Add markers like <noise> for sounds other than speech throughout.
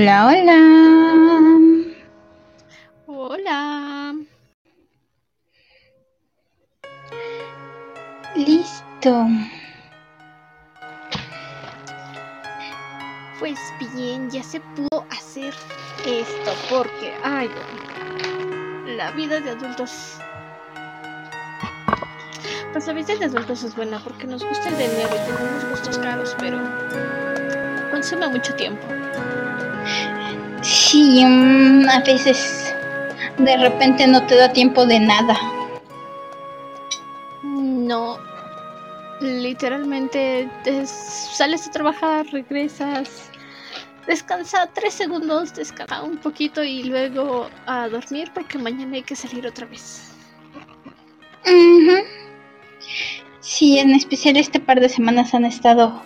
Hola, hola. Hola. Listo. Pues bien, ya se pudo hacer esto porque, ay, la vida de adultos. Pues a veces de adultos es buena porque nos gusta el dinero y tenemos gustos caros, pero consume mucho tiempo. Sí, mm, a veces de repente no te da tiempo de nada. No, literalmente es- sales a trabajar, regresas, descansa tres segundos, descansa un poquito y luego a dormir porque mañana hay que salir otra vez. Ujú. Sí, en especial este par de semanas han estado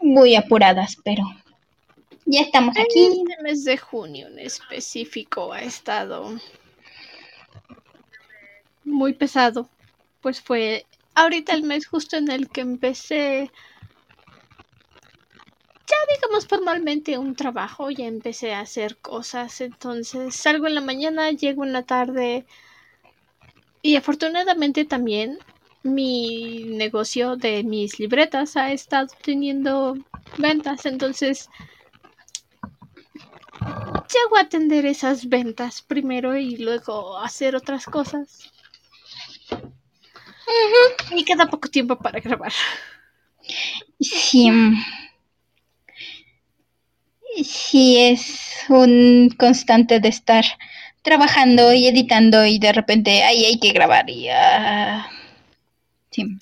muy apuradas, pero ya estamos aquí. Este mes de junio en específico ha estado muy pesado, pues fue ahorita el mes justo en el que empecé ya digamos formalmente un trabajo, ya empecé a hacer cosas, entonces salgo en la mañana, llego en la tarde y afortunadamente también mi negocio de mis libretas ha estado teniendo ventas, entonces llego a atender esas ventas primero y luego hacer otras cosas. Y queda poco tiempo para grabar. Sí. Sí, es un constante de estar trabajando y editando y de repente ahí hay que grabar y ah, sí.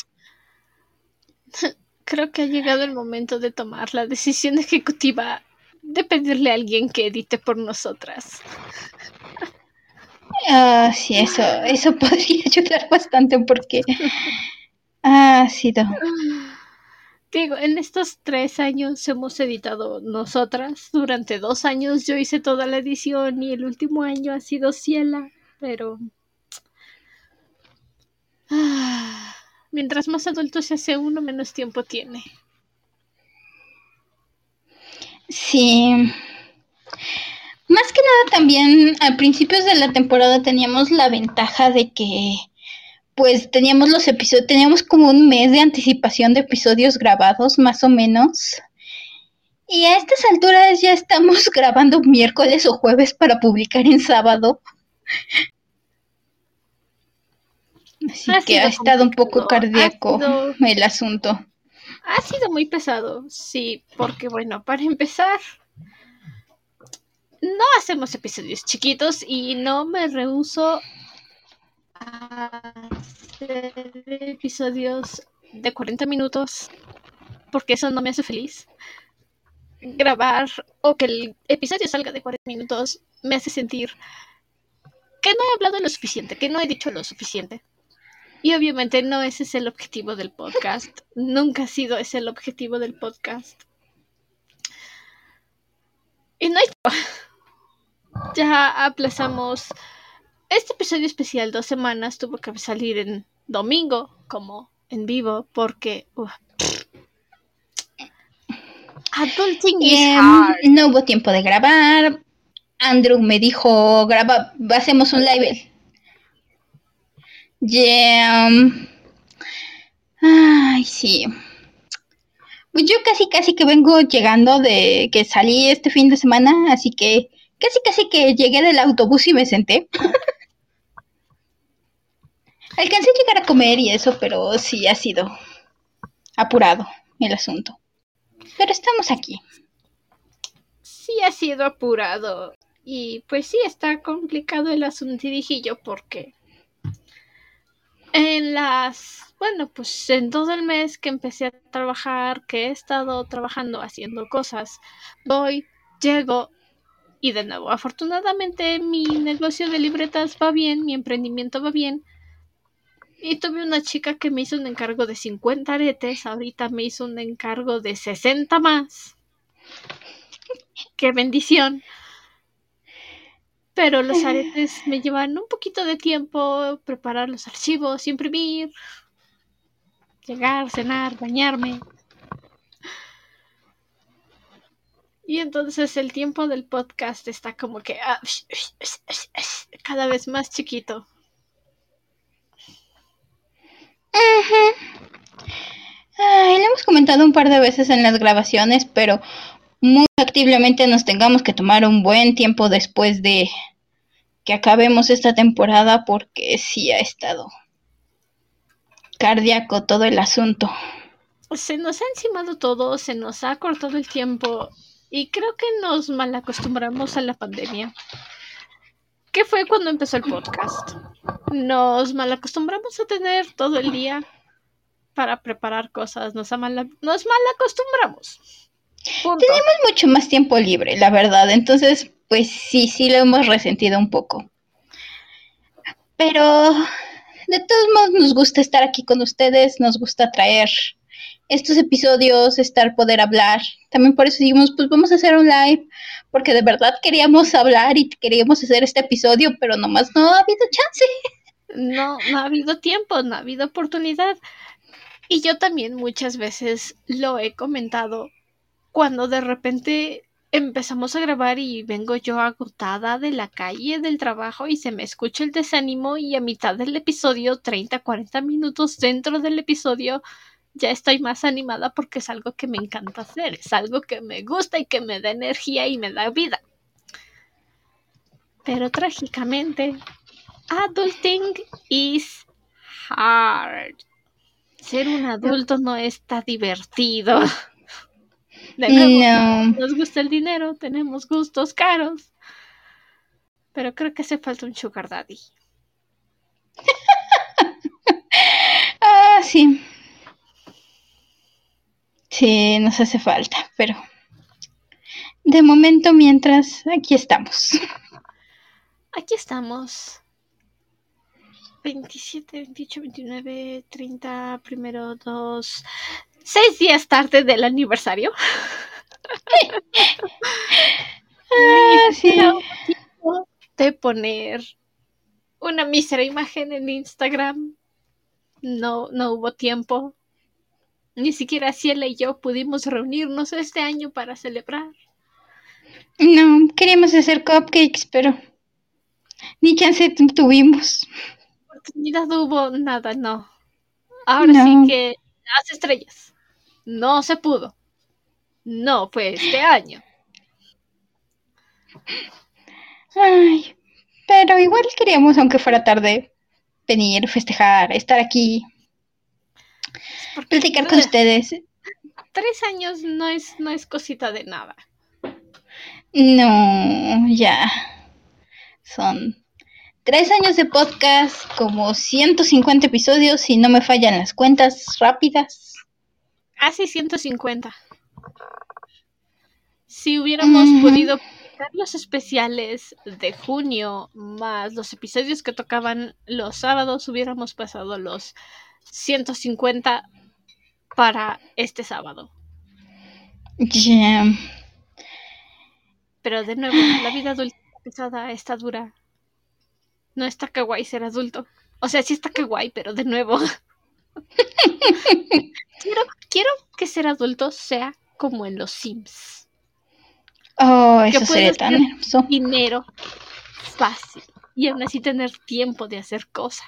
<laughs> Creo que ha llegado el momento de tomar la decisión ejecutiva de pedirle a alguien que edite por nosotras. Ah, sí, eso, eso <laughs> podría ayudar bastante porque ha sido. Digo, en estos tres años hemos editado nosotras. Durante dos años yo hice toda la edición y el último año ha sido Ciela, pero... Ah, mientras más adulto se hace uno, menos tiempo tiene. Sí. Más que nada también a principios de la temporada teníamos la ventaja de que pues teníamos los episodios, teníamos como un mes de anticipación de episodios grabados, más o menos. Y a estas alturas ya estamos <laughs> grabando miércoles o jueves para publicar en sábado. Así Ha que ha estado un poco cardíaco sido- el asunto. Ha sido muy pesado, sí, porque bueno, para empezar, no hacemos episodios chiquitos y no me rehuso a hacer episodios de 40 minutos porque eso no me hace feliz. Grabar o que el episodio salga de 40 minutos me hace sentir que no he hablado lo suficiente, que no he dicho lo suficiente. Y obviamente no ese es el objetivo del podcast. Nunca ha sido ese el objetivo del podcast. Y no hay... Ya aplazamos este episodio especial dos semanas. Tuvo que salir en domingo como en vivo porque... Adulting is Em, hard. no hubo tiempo de grabar. Andrew me dijo, graba, hacemos un live. Yeah. um, Ay, sí. Pues yo casi casi que vengo llegando de que salí este fin de semana, así que casi casi que llegué del autobús y me senté. Alcancé a llegar a comer y eso, pero sí ha sido apurado el asunto. Pero estamos aquí. sí ha sido apurado. Y pues sí está complicado el asuntidijillo porque en las, bueno, pues en todo el mes que empecé a trabajar, que he estado trabajando haciendo cosas, voy, llego y de nuevo, afortunadamente mi negocio de libretas va bien, mi emprendimiento va bien. Y tuve una chica que me hizo un encargo de 50 aretes, ahorita me hizo un encargo de 60 más. ¡Qué bendición! Pero los <laughs> aretes me llevan un poquito de tiempo preparar los archivos, imprimir, llegar, cenar, bañarme. Y entonces el tiempo del podcast está como que ah, cada vez más chiquito. Ay, hemos comentado un par de veces en las grabaciones, pero muy activamente nos tengamos que tomar un buen tiempo después de que acabemos esta temporada porque sí ha estado cardíaco todo el asunto. Se nos ha encimado todo, se nos ha cortado el tiempo y creo que nos malacostumbramos a la pandemia. ¿Qué fue cuando empezó el podcast? Nos malacostumbramos a tener todo el día para preparar cosas, nos, mal nos malacostumbramos. Tenemos mucho más tiempo libre, la verdad, entonces pues sí, sí lo hemos resentido un poco. Pero de todos modos nos gusta estar aquí con ustedes, nos gusta traer estos episodios, estar, poder hablar. También por eso dijimos, pues vamos a hacer un live, porque de verdad queríamos hablar y queríamos hacer este episodio, pero nomás no ha habido chance. No, no ha habido tiempo, no ha habido oportunidad. Y yo también muchas veces lo he comentado cuando de repente empezamos a grabar y vengo yo agotada de la calle, del trabajo y se me escucha el desánimo y a mitad del episodio, 30, 40 minutos dentro del episodio, ya estoy más animada porque es algo que me encanta hacer, es algo que me gusta y que me da energía y me da vida. Pero trágicamente, adulting is hard. Ser un adulto no está divertido. <laughs> nos gusta el dinero, tenemos gustos caros. Pero creo que hace falta un sugar daddy. <laughs> ah, sí. Sí, nos hace falta, pero de momento mientras aquí estamos. Aquí estamos. 27, 28, 29, 30, primero, dos, seis días tarde del aniversario. <laughs> ah, sí. De poner una mísera imagen en Instagram. No, no hubo tiempo. Ni siquiera Ciela y yo pudimos reunirnos este año para celebrar. No, queríamos hacer cupcakes, pero ni chance tuvimos oportunidad hubo nada, no. Ahora sí que las estrellas. No se pudo. No fue este año. Ay, pero igual queríamos, aunque fuera tarde, venir, festejar, estar aquí, platicar con ustedes. Tres años no es, no es cosita de nada. No, ya. Son Tres años de podcast, como 150 episodios, si no me fallan las cuentas rápidas. Hace 150. Si hubiéramos podido publicar los especiales de junio más los episodios que tocaban los sábados, hubiéramos pasado los 150 para este sábado. Pero de nuevo, la vida adulta pesada está dura no está kawaii ser adulto. O sea, sí está kawaii, pero de nuevo. <laughs> quiero, quiero que ser adulto sea como en los Sims. Oh, eso sería tan hermoso. Dinero fácil. Y aún así tener tiempo de hacer cosas.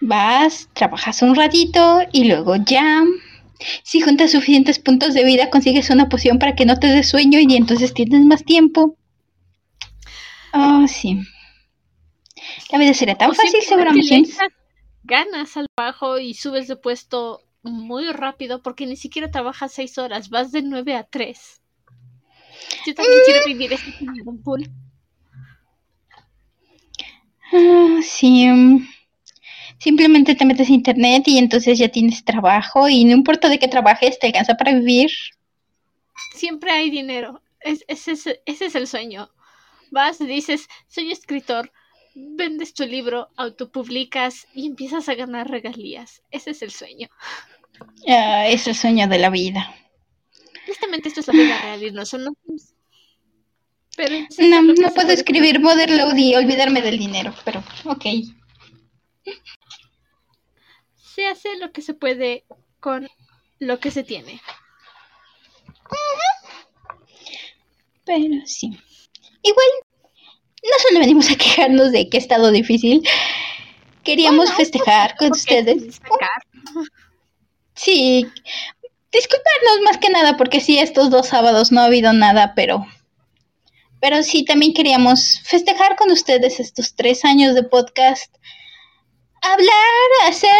Vas, trabajas un ratito y luego ya. Si juntas suficientes puntos de vida, consigues una poción para que no te des sueño y entonces tienes más tiempo. Ah, sí. La vida sería tan fácil seguramente. Ganas al bajo y subes de puesto muy rápido porque ni siquiera trabajas seis horas, vas de nueve a tres. Yo también quiero vivir este en pool. Ah, sí. Mm. Simplemente te metes a internet y entonces ya tienes trabajo y no importa de qué trabajes, te alcanza para vivir. Siempre hay dinero. ese es el sueño vas, dices, soy escritor, vendes tu libro, autopublicas y empiezas a ganar regalías. Ese es el sueño. Ah, es el sueño de la vida. Honestamente, esto es la vida real y no son los pero no, no puedo escribir Motherload y olvidarme del dinero, pero ok. Se hace lo que se puede con lo que se tiene. Pero sí. Igual, no solo venimos a quejarnos de que ha estado difícil. Queríamos Bueno, festejar con porque ustedes. Sí, disculparnos más que nada porque sí, estos dos sábados no ha habido nada, pero... Pero sí, también queríamos festejar con ustedes estos tres años de podcast. Hablar, hacer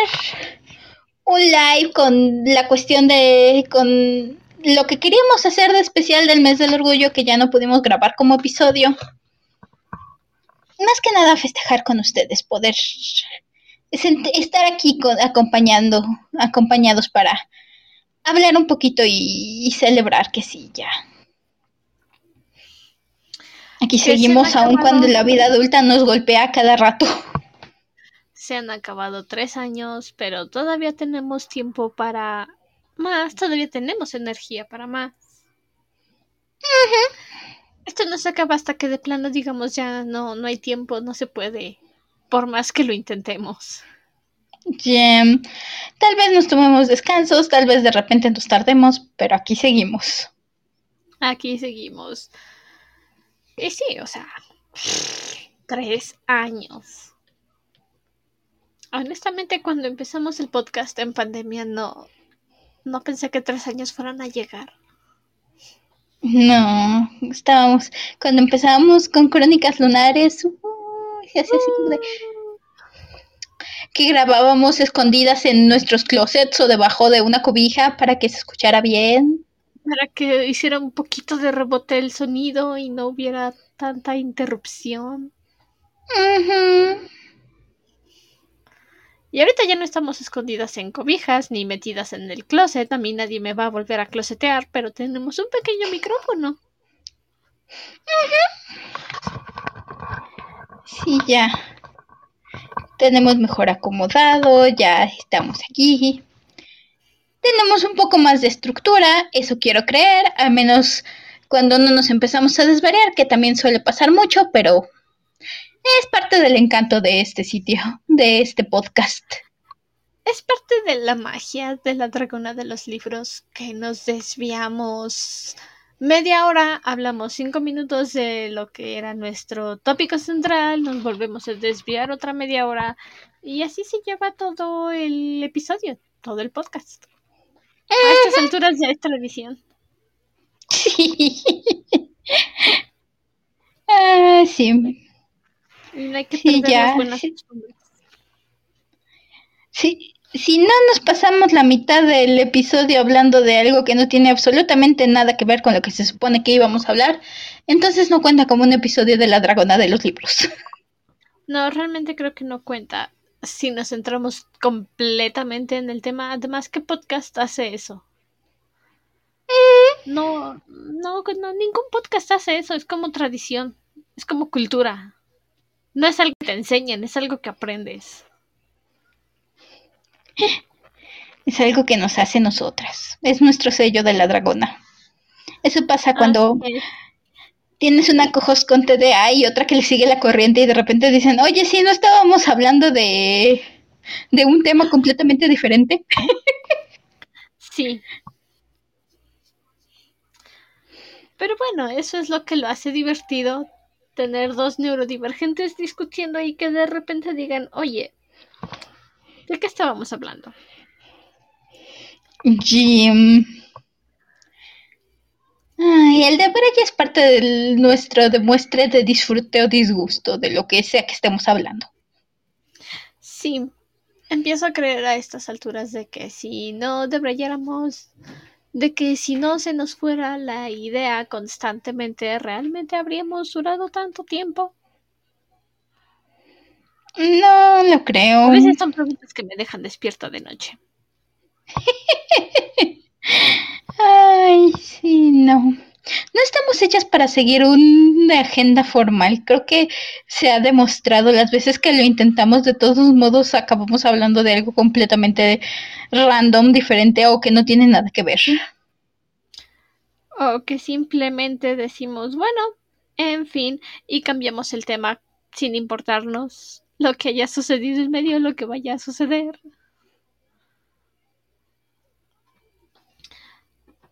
un live con la cuestión de... con lo que queríamos hacer de especial del mes del orgullo que ya no pudimos grabar como episodio. Más que nada festejar con ustedes, poder estar aquí con- acompañando, acompañados para hablar un poquito y, y celebrar que sí, ya. Aquí se seguimos aun acabado. cuando la vida adulta nos golpea cada rato. Se han acabado tres años, pero todavía tenemos tiempo para más, todavía tenemos energía para más. Esto no se acaba hasta que de plano digamos ya no, no hay tiempo, no se puede, por más que lo intentemos. Jem, tal vez nos tomemos descansos, tal vez de repente nos tardemos, pero aquí seguimos. Aquí seguimos. Y sí, o sea, <laughs> tres años. Honestamente, cuando empezamos el podcast en pandemia, no, no pensé que tres años fueran a llegar. No, estábamos, cuando empezábamos con Crónicas Lunares, uy, se hacía así como de que grabábamos escondidas en nuestros closets o debajo de una cobija para que se escuchara bien. Para que hiciera un poquito de rebote el sonido y no hubiera tanta interrupción. Ujú. Y ahorita ya no estamos escondidas en cobijas ni metidas en el closet. A mí nadie me va a volver a closetear, pero tenemos un pequeño micrófono. Sí, ya. Tenemos mejor acomodado, ya estamos aquí. Tenemos un poco más de estructura, eso quiero creer, al menos cuando no nos empezamos a desvariar, que también suele pasar mucho, pero es parte del encanto de este sitio, de este podcast. Es parte de la magia de la dragona de los libros que nos desviamos. Media hora, hablamos cinco minutos de lo que era nuestro tópico central, nos volvemos a desviar otra media hora y así se lleva todo el episodio, todo el podcast. A estas alturas ya es televisión. Sí. <laughs> Ah, sí. Y no hay que Sí, perder ya, las buenas sí. costumbres. Si, si no nos pasamos la mitad del episodio hablando de algo que no tiene absolutamente nada que ver con lo que se supone que íbamos a hablar, entonces no cuenta como un episodio de la dragona de los libros. No, realmente creo que no cuenta si nos centramos completamente en el tema. Además, ¿qué podcast hace eso? No, no, no, ningún podcast hace eso. Es como tradición, es como cultura. No es algo que te enseñen, es algo que aprendes. Es algo que nos hace nosotras. Es nuestro sello de la dragona. Eso pasa cuando tienes una cojos con TDA y otra que le sigue la corriente y de repente dicen, oye, sí, no estábamos hablando de, de un tema completamente diferente. Sí. Pero bueno, eso es lo que lo hace divertido. Tener dos neurodivergentes discutiendo y que de repente digan, oye, ¿de qué estábamos hablando? Jim. Ay, el de ya es parte de nuestro demuestre de disfrute o disgusto de lo que sea que estemos hablando. Sí, empiezo a creer a estas alturas de que si no deberíamos, de que si no se nos fuera la idea constantemente, realmente habríamos durado tanto tiempo. No lo creo. A veces son preguntas que me dejan despierta de noche. <laughs> Ay, sí, no. No estamos hechas para seguir una agenda formal. Creo que se ha demostrado las veces que lo intentamos, de todos modos acabamos hablando de algo completamente random, diferente o que no tiene nada que ver. O que simplemente decimos, bueno, en fin, y cambiamos el tema sin importarnos lo que haya sucedido en medio lo que vaya a suceder.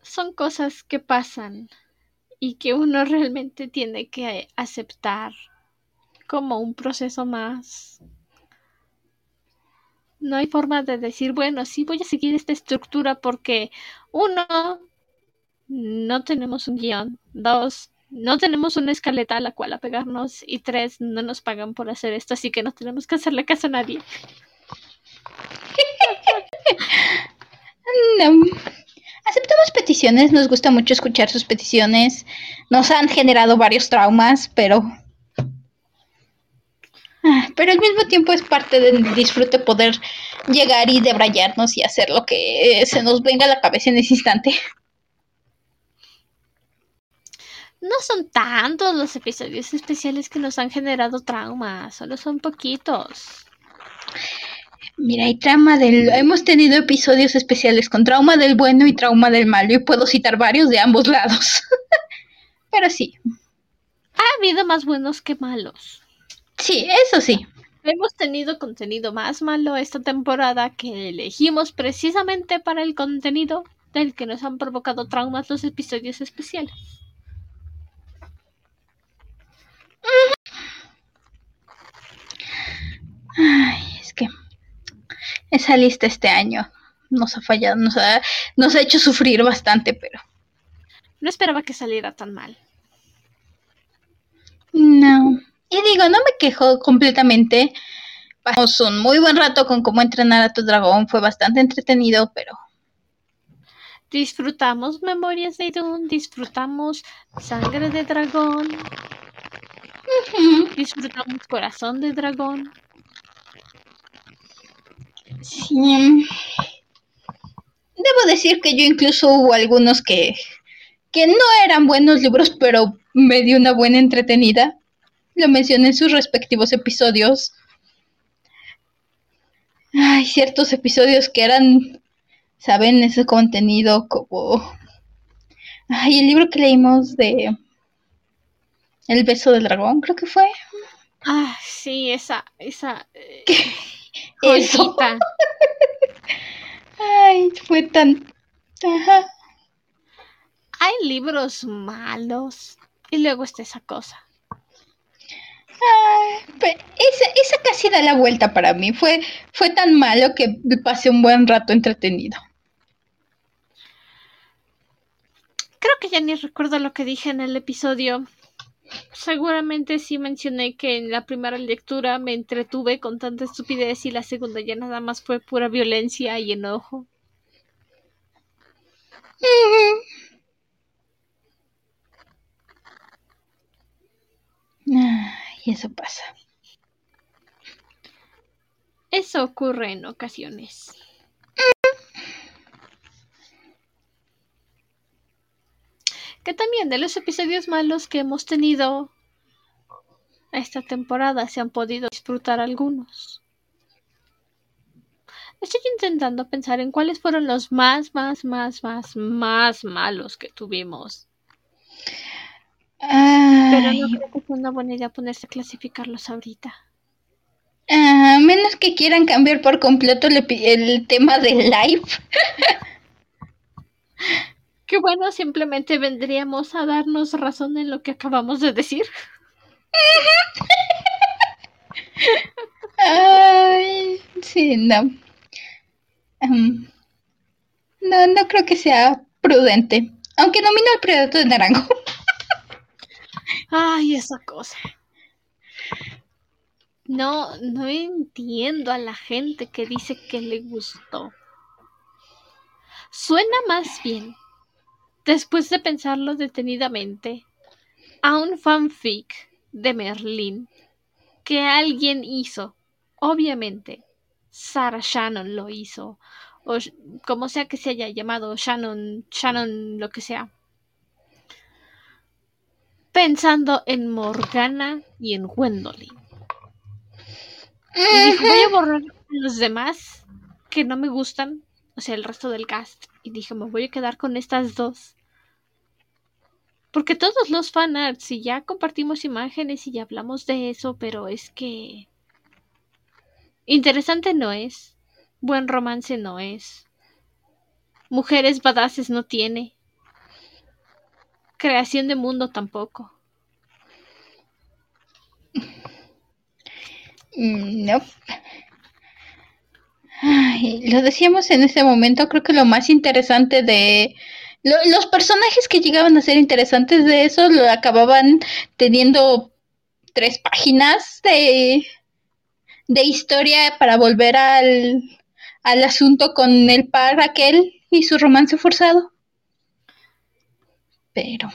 son cosas que pasan y que uno realmente tiene que aceptar como un proceso más. No hay forma de decir, bueno, sí voy a seguir esta estructura porque uno, no tenemos un guion, dos, no tenemos una escaleta a la cual apegarnos y tres, no nos pagan por hacer esto, así que no tenemos que hacerle caso a nadie. <laughs> no. Aceptamos peticiones, nos gusta mucho escuchar sus peticiones. Nos han generado varios traumas, pero. Ah, pero al mismo tiempo es parte del disfrute poder llegar y debrayarnos y hacer lo que se nos venga a la cabeza en ese instante. No son tantos los episodios especiales que nos han generado traumas, solo son poquitos. Mira, hay trauma del... Hemos tenido episodios especiales con trauma del bueno y trauma del malo y puedo citar varios de ambos lados. <laughs> Pero sí. Ha habido más buenos que malos. Sí, eso sí. Hemos tenido contenido más malo esta temporada que elegimos precisamente para el contenido del que nos han provocado traumas los episodios especiales. Ay, esa lista este año nos ha fallado, nos ha, nos ha hecho sufrir bastante, pero... No esperaba que saliera tan mal. No. Y digo, no me quejo completamente. Pasamos un muy buen rato con cómo entrenar a tu dragón. Fue bastante entretenido, pero... Disfrutamos Memorias de Idun, disfrutamos Sangre de Dragón, disfrutamos Corazón de Dragón. Sí. Debo decir que yo incluso hubo algunos que, que no eran buenos libros, pero me dio una buena entretenida. Lo mencioné en sus respectivos episodios. Hay ciertos episodios que eran, ¿saben? Ese contenido como... Ay, el libro que leímos de... El beso del dragón, creo que fue. Ah, sí, esa, esa... Eh, Eso. Ay, fue tan... Ajá. Hay libros malos y luego está esa cosa. Ay, pe- esa, esa casi da la vuelta para mí. Fue, fue tan malo que pasé un buen rato entretenido. Creo que ya ni recuerdo lo que dije en el episodio. Seguramente sí mencioné que en la primera lectura me entretuve con tanta estupidez y la segunda ya nada más fue pura violencia y enojo. Ay, eso pasa. Eso ocurre en ocasiones. Que también de los episodios malos que hemos tenido esta temporada se han podido disfrutar algunos. Estoy intentando pensar en cuáles fueron los más, más, más, más, más malos que tuvimos. Pero no creo que sea una buena idea ponerse a clasificarlos ahorita. a menos que quieran cambiar por completo el, el tema del live. <laughs> Que bueno, simplemente vendríamos a darnos razón en lo que acabamos de decir. Ay, sí, no. Em, no, no creo que sea prudente. Aunque nomino al predato de naranjo. Ay, esa cosa. No, no entiendo a la gente que dice que le gustó. Suena más bien, después de pensarlo detenidamente, a un fanfic de Merlín que alguien hizo. Obviamente, Sarah Shannon lo hizo. O como sea que se haya llamado, Shannon, Shannon, lo que sea. Pensando en Morgana y en Gwendolyn. Y dije, voy a <laughs> borrar a los demás que no me gustan, o sea, el resto del cast. Y dije, me voy a quedar con estas dos. Porque todos los fanarts, y ya compartimos imágenes y ya hablamos de eso, pero es que... Interesante no es. Buen romance no es. Mujeres badasses no tiene. creación de mundo tampoco. Mm, no. lo decíamos en ese momento, creo que lo más interesante de los personajes que llegaban a ser interesantes de eso lo acababan teniendo tres páginas de, de historia para volver al, al asunto con el par aquel y su romance forzado. Pero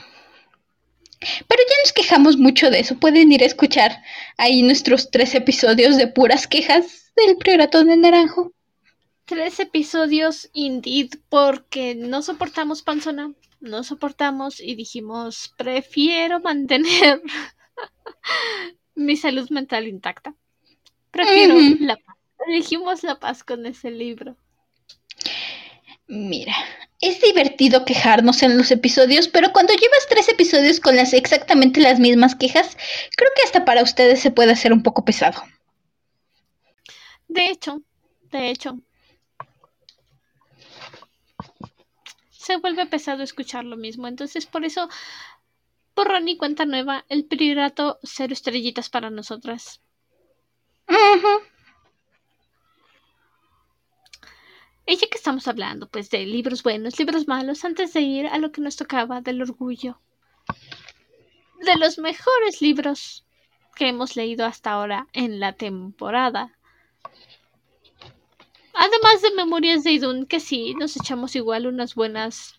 pero ya nos quejamos mucho de eso. Pueden ir a escuchar ahí nuestros tres episodios de puras quejas del priorato de naranjo. Tres episodios, indeed, porque no soportamos panzona, no soportamos y dijimos, prefiero mantener <laughs> mi salud mental intacta. Prefiero la paz. Elegimos la paz con ese libro. Mira, es divertido quejarnos en los episodios, pero cuando llevas tres episodios con las exactamente las mismas quejas, creo que hasta para ustedes se puede hacer un poco pesado. De hecho, de hecho, se vuelve pesado escuchar lo mismo. Entonces, por eso, por Ronnie cuenta nueva, el priorato cero estrellitas para nosotras. Y ya que estamos hablando, pues, de libros buenos, libros malos, antes de ir a lo que nos tocaba del orgullo. De los mejores libros que hemos leído hasta ahora en la temporada. Además de Memorias de Idun, que sí, nos echamos igual unas buenas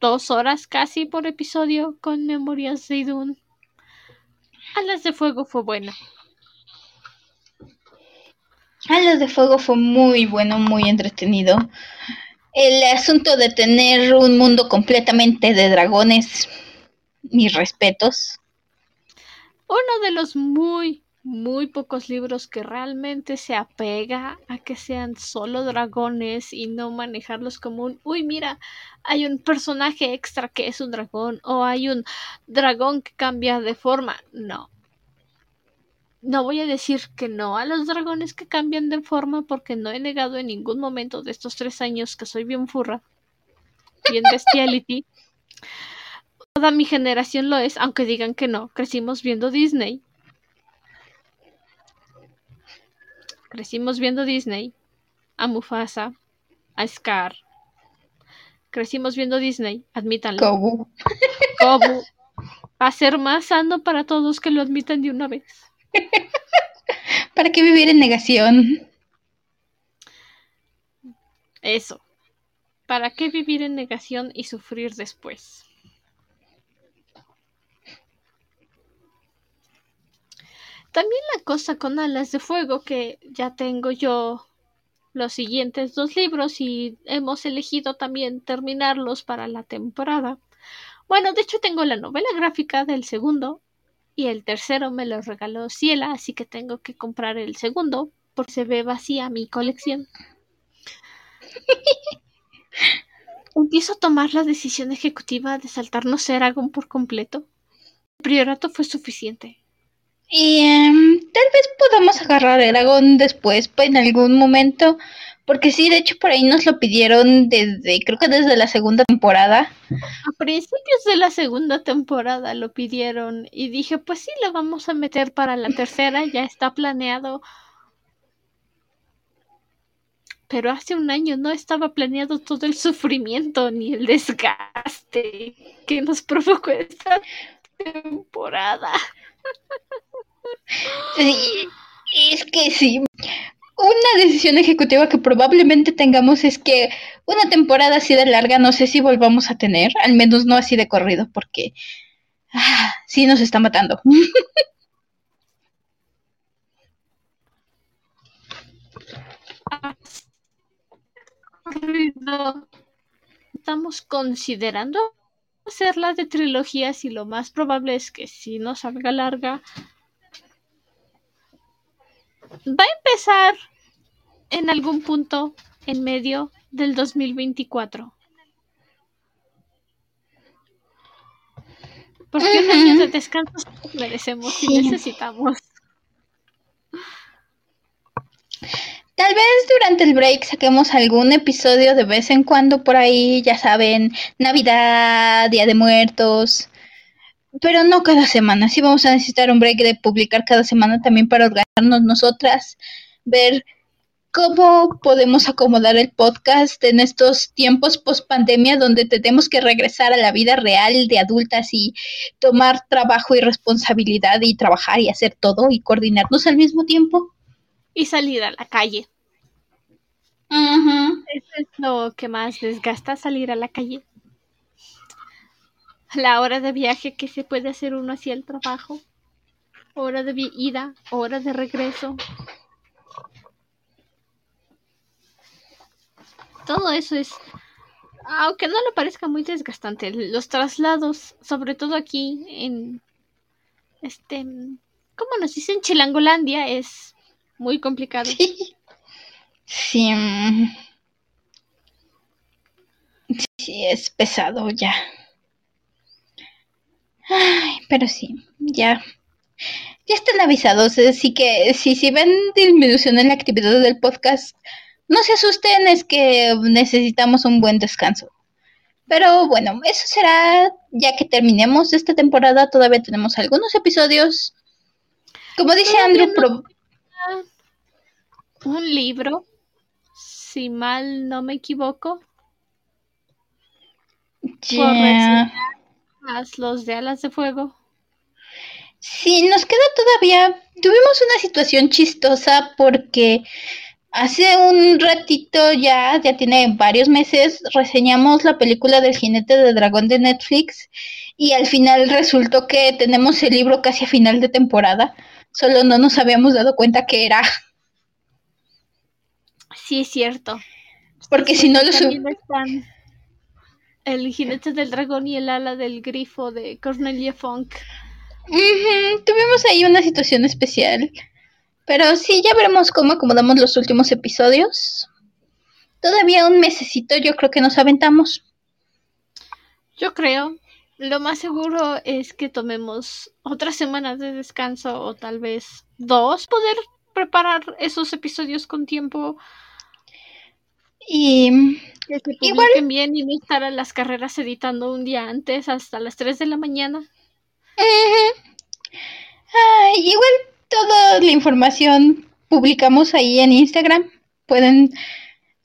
dos horas casi por episodio con Memorias de Idun. Alas de Fuego fue bueno. Alas de Fuego fue muy bueno, muy entretenido. El asunto de tener un mundo completamente de dragones, mis respetos. Uno de los muy, muy pocos libros que realmente se apega a que sean solo dragones y no manejarlos como un, uy, mira, hay un personaje extra que es un dragón o hay un dragón que cambia de forma. No, no voy a decir que no a los dragones que cambian de forma porque no he negado en ningún momento de estos tres años que soy bien furra, bien bestiality. Toda mi generación lo es, aunque digan que no. Crecimos viendo Disney. Crecimos viendo Disney. A Mufasa. A Scar. Crecimos viendo Disney. Admítanlo. Kobu. Kobu. Va a ser más sano para todos que lo admitan de una vez. <laughs> ¿Para qué vivir en negación? Eso. ¿Para qué vivir en negación y sufrir después? También la cosa con alas de fuego, que ya tengo yo los siguientes dos libros y hemos elegido también terminarlos para la temporada. Bueno, de hecho tengo la novela gráfica del segundo y el tercero me lo regaló Ciela, así que tengo que comprar el segundo porque se ve vacía mi colección. <laughs> Empiezo a tomar la decisión ejecutiva de saltarnos Eragon por completo. El priorato fue suficiente. Y em, tal vez podamos agarrar Eragon después, pues, en algún momento. Porque sí, de hecho por ahí nos lo pidieron desde, creo que desde la segunda temporada. A principios de la segunda temporada lo pidieron y dije, pues sí, lo vamos a meter para la tercera, ya está planeado. Pero hace un año no estaba planeado todo el sufrimiento ni el desgaste que nos provocó esta temporada. <laughs> Sí, es que sí una decisión ejecutiva que probablemente tengamos es que una temporada así de larga no sé si volvamos a tener, al menos no así de corrido, porque ah, sí nos está matando. Estamos considerando hacerla de trilogías y lo más probable es que si no salga larga va a empezar en algún punto en medio del 2024. Porque un año de descanso merecemos y necesitamos. Tal vez durante el break saquemos algún episodio de vez en cuando por ahí, ya saben, Navidad, Día de Muertos, pero no cada semana. Sí vamos a necesitar un break de publicar cada semana también para organizarnos nosotras, ver cómo podemos acomodar el podcast en estos tiempos post pandemia donde tenemos que regresar a la vida real de adultas y tomar trabajo y responsabilidad y trabajar y hacer todo y coordinarnos al mismo tiempo. Y salir a la calle. Eso es lo que más desgasta, salir a la calle. La hora de viaje que se puede hacer uno hacia el trabajo. Hora de ida, hora de regreso. todo eso es, aunque no le parezca muy desgastante, los traslados, sobre todo aquí en, este, ¿cómo nos dicen? Chilangolandia es muy complicado. Sí. Sí. es pesado ya. Ay, pero sí, ya. Ya están avisados, así que si, si ven disminución en la actividad del podcast, no se asusten, es que necesitamos un buen descanso. Pero bueno, eso será ya que terminemos esta temporada. Todavía tenemos algunos episodios. Como dice Andrew, un libro, si mal no me equivoco. Yeah. Los de alas de fuego. Sí, nos queda todavía. Tuvimos una situación chistosa porque Hace un ratito ya, ya tiene varios meses, reseñamos la película del jinete de dragón de Netflix y al final resultó que tenemos el libro casi a final de temporada, solo no nos habíamos dado cuenta que era. Sí, es cierto. Porque si no lo están El jinete del dragón y el ala del grifo de Cornelia Funk. Tuvimos ahí una situación especial. Pero sí, ya veremos cómo acomodamos los últimos episodios. Todavía un mesecito yo creo que nos aventamos. Yo creo. Lo más seguro es que tomemos otras semanas de descanso o tal vez dos, poder preparar esos episodios con tiempo. Y que se igual bien y no estar a las carreras editando un día antes hasta las 3 de la mañana. igual toda la información publicamos ahí en Instagram. Pueden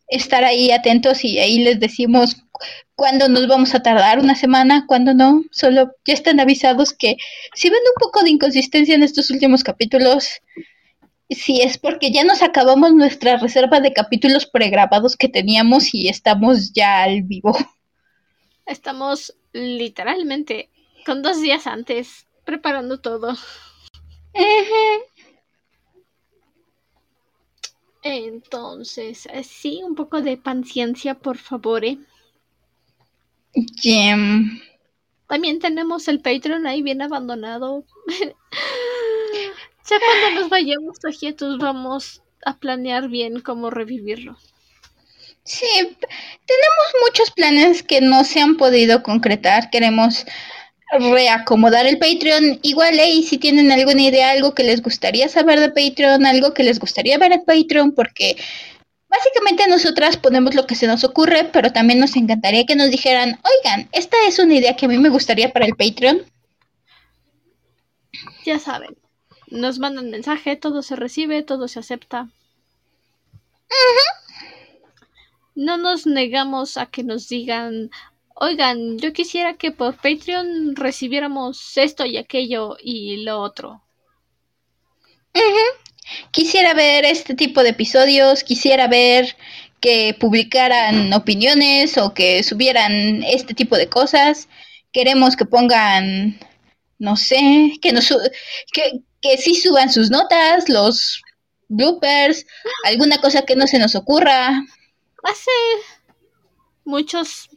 estar ahí atentos y ahí les decimos cuándo nos vamos a tardar, una semana, cuándo no. Solo ya están avisados que si ven un poco de inconsistencia en estos últimos capítulos, si es porque ya nos acabamos nuestra reserva de capítulos pregrabados que teníamos y estamos ya al vivo. Estamos literalmente con dos días antes preparando todo. Entonces, sí, un poco de paciencia, por favor. ¿eh? También tenemos el Patreon ahí bien abandonado. <laughs> ya cuando nos vayamos a vamos a planear bien cómo revivirlo. Sí, tenemos muchos planes que no se han podido concretar. Queremos reacomodar el Patreon. Igual, y si tienen alguna idea, algo que les gustaría saber de Patreon, algo que les gustaría ver en Patreon, porque básicamente nosotras ponemos lo que se nos ocurre, pero también nos encantaría que nos dijeran, oigan, esta es una idea que a mí me gustaría para el Patreon. Ya saben, nos mandan mensaje, todo se recibe, todo se acepta. No nos negamos a que nos digan, oigan, yo quisiera que por Patreon recibiéramos esto y aquello y lo otro. Quisiera ver este tipo de episodios, quisiera ver que publicaran opiniones o que subieran este tipo de cosas. Queremos que pongan, no sé, que, nos, que, que sí suban sus notas, los bloopers, alguna cosa que no se nos ocurra. Hace muchos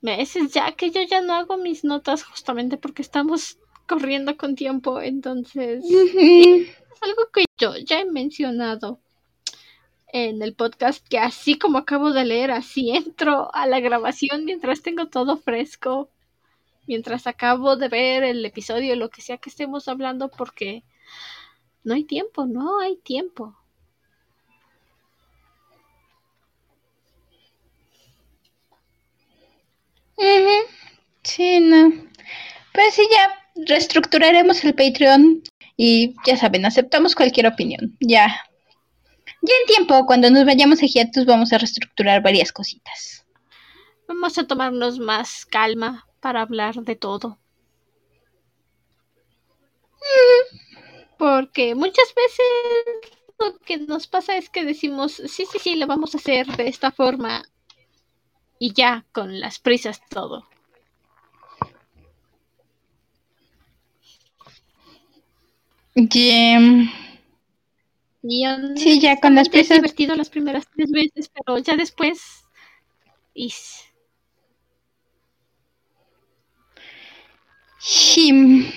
meses ya que yo ya no hago mis notas justamente porque estamos corriendo con tiempo, entonces es algo que yo ya he mencionado en el podcast que así como acabo de leer, así entro a la grabación mientras tengo todo fresco, mientras acabo de ver el episodio, lo que sea que estemos hablando, porque no hay tiempo, no hay tiempo. Uh -huh. Sí, no. Pues sí, ya reestructuraremos el Patreon y ya saben, aceptamos cualquier opinión. Ya. Ya en tiempo, cuando nos vayamos a hiatus, vamos a reestructurar varias cositas. Vamos a tomarnos más calma para hablar de todo. Porque muchas veces lo que nos pasa es que decimos, sí, sí, sí, lo vamos a hacer de esta forma. Y ya, con las prisas todo. Yeah. sí, ya con las prisas. divertido las primeras tres veces, pero ya después. Y... Sí.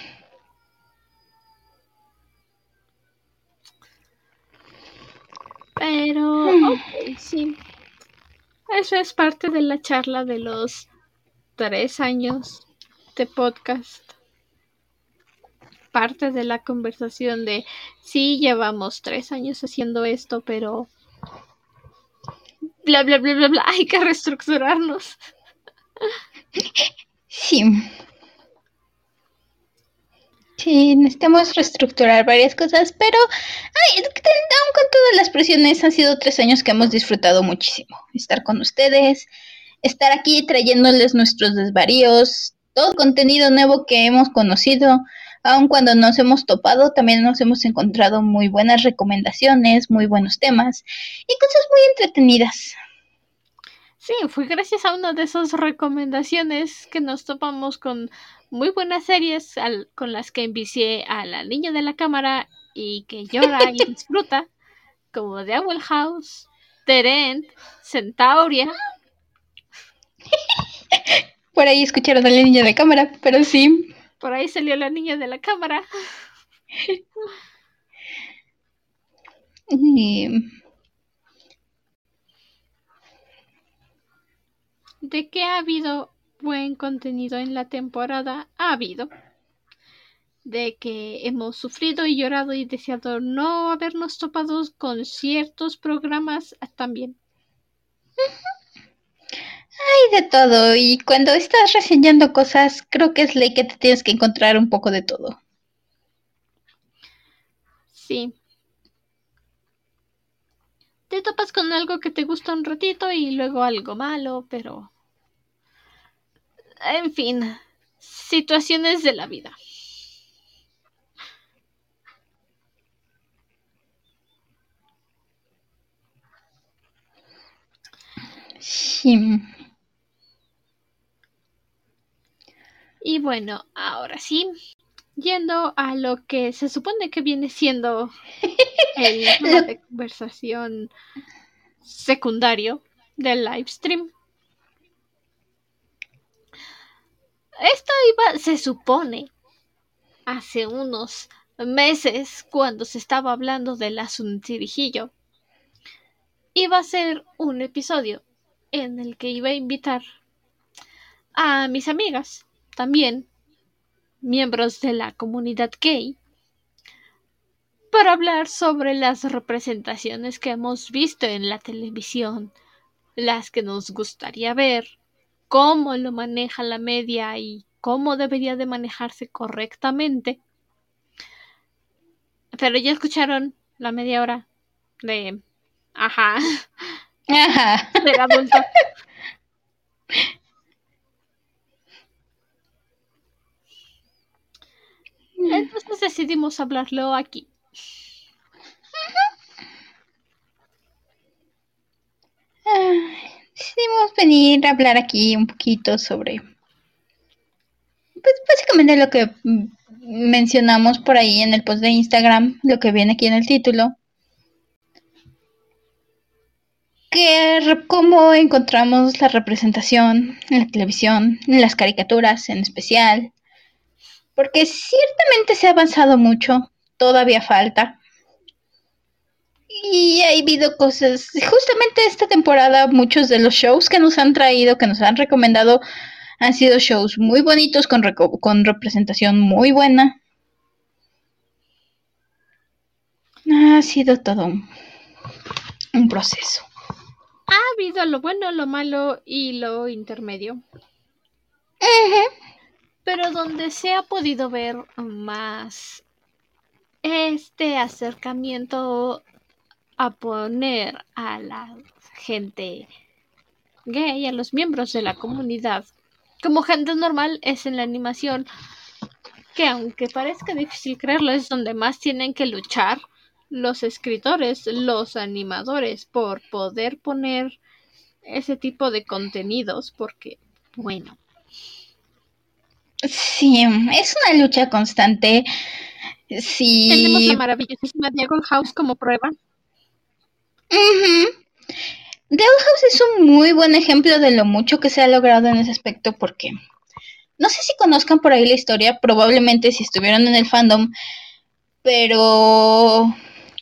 Pero, hmm. ok, sí. Eso es parte de la charla de los tres años de podcast. Parte de la conversación de, sí, llevamos tres años haciendo esto, pero... Bla, bla, bla, bla, bla, <laughs> hay que reestructurarnos. Sí. Sí, necesitamos reestructurar varias cosas, pero ay, aún con todas las presiones han sido tres años que hemos disfrutado muchísimo. Estar con ustedes, estar aquí trayéndoles nuestros desvaríos, todo contenido nuevo que hemos conocido, aun cuando nos hemos topado, también nos hemos encontrado muy buenas recomendaciones, muy buenos temas y cosas muy entretenidas. Sí, fue gracias a una de esas recomendaciones que nos topamos con muy buenas series con las que envicié a la niña de la cámara y que llora y <laughs> disfruta, como The Owl House, The Centauria. <laughs> Por ahí escucharon a la niña de la cámara, pero sí. Por ahí salió la niña de la cámara. <laughs> ¿De qué ha habido buen contenido en la temporada ha habido. De que hemos sufrido y llorado y deseado no habernos topado con ciertos programas también. Hay de todo y cuando estás reseñando cosas creo que es ley que te tienes que encontrar un poco de todo. Sí. Te topas con algo que te gusta un ratito y luego algo malo, pero en fin, situaciones de la vida. Sí. Y bueno, ahora sí, yendo a lo que se supone que viene siendo <laughs> el tema de conversación secundario del live stream. Esto iba, se supone, hace unos meses, cuando se estaba hablando del asuntirijillo, iba a ser un episodio en el que iba a invitar a mis amigas, también miembros de la comunidad gay, para hablar sobre las representaciones que hemos visto en la televisión, las que nos gustaría ver, cómo lo maneja la media y cómo debería de manejarse correctamente. Pero ya escucharon la media hora de... Ajá. Ajá. De adulto. Entonces decidimos hablarlo aquí. Decidimos venir a hablar aquí un poquito sobre, pues básicamente lo que mencionamos por ahí en el post de Instagram, lo que viene aquí en el título. Que cómo encontramos la representación en la televisión, en las caricaturas en especial. Porque ciertamente se ha avanzado mucho, todavía falta. Y ha habido cosas, justamente esta temporada muchos de los shows que nos han traído, que nos han recomendado, han sido shows muy bonitos, con, con representación muy buena. Ha sido todo un, proceso. Ha habido lo bueno, lo malo y lo intermedio. pero donde se ha podido ver más este acercamiento a poner a la gente gay, a los miembros de la comunidad, como gente normal es en la animación, que aunque parezca difícil creerlo, es donde más tienen que luchar los escritores, los animadores, por poder poner ese tipo de contenidos, porque, bueno. Sí, es una lucha constante. Sí. Tenemos la maravillosísima Diagon House como prueba. The House es un muy buen ejemplo de lo mucho que se ha logrado en ese aspecto porque no sé si conozcan por ahí la historia, probablemente si estuvieron en el fandom, pero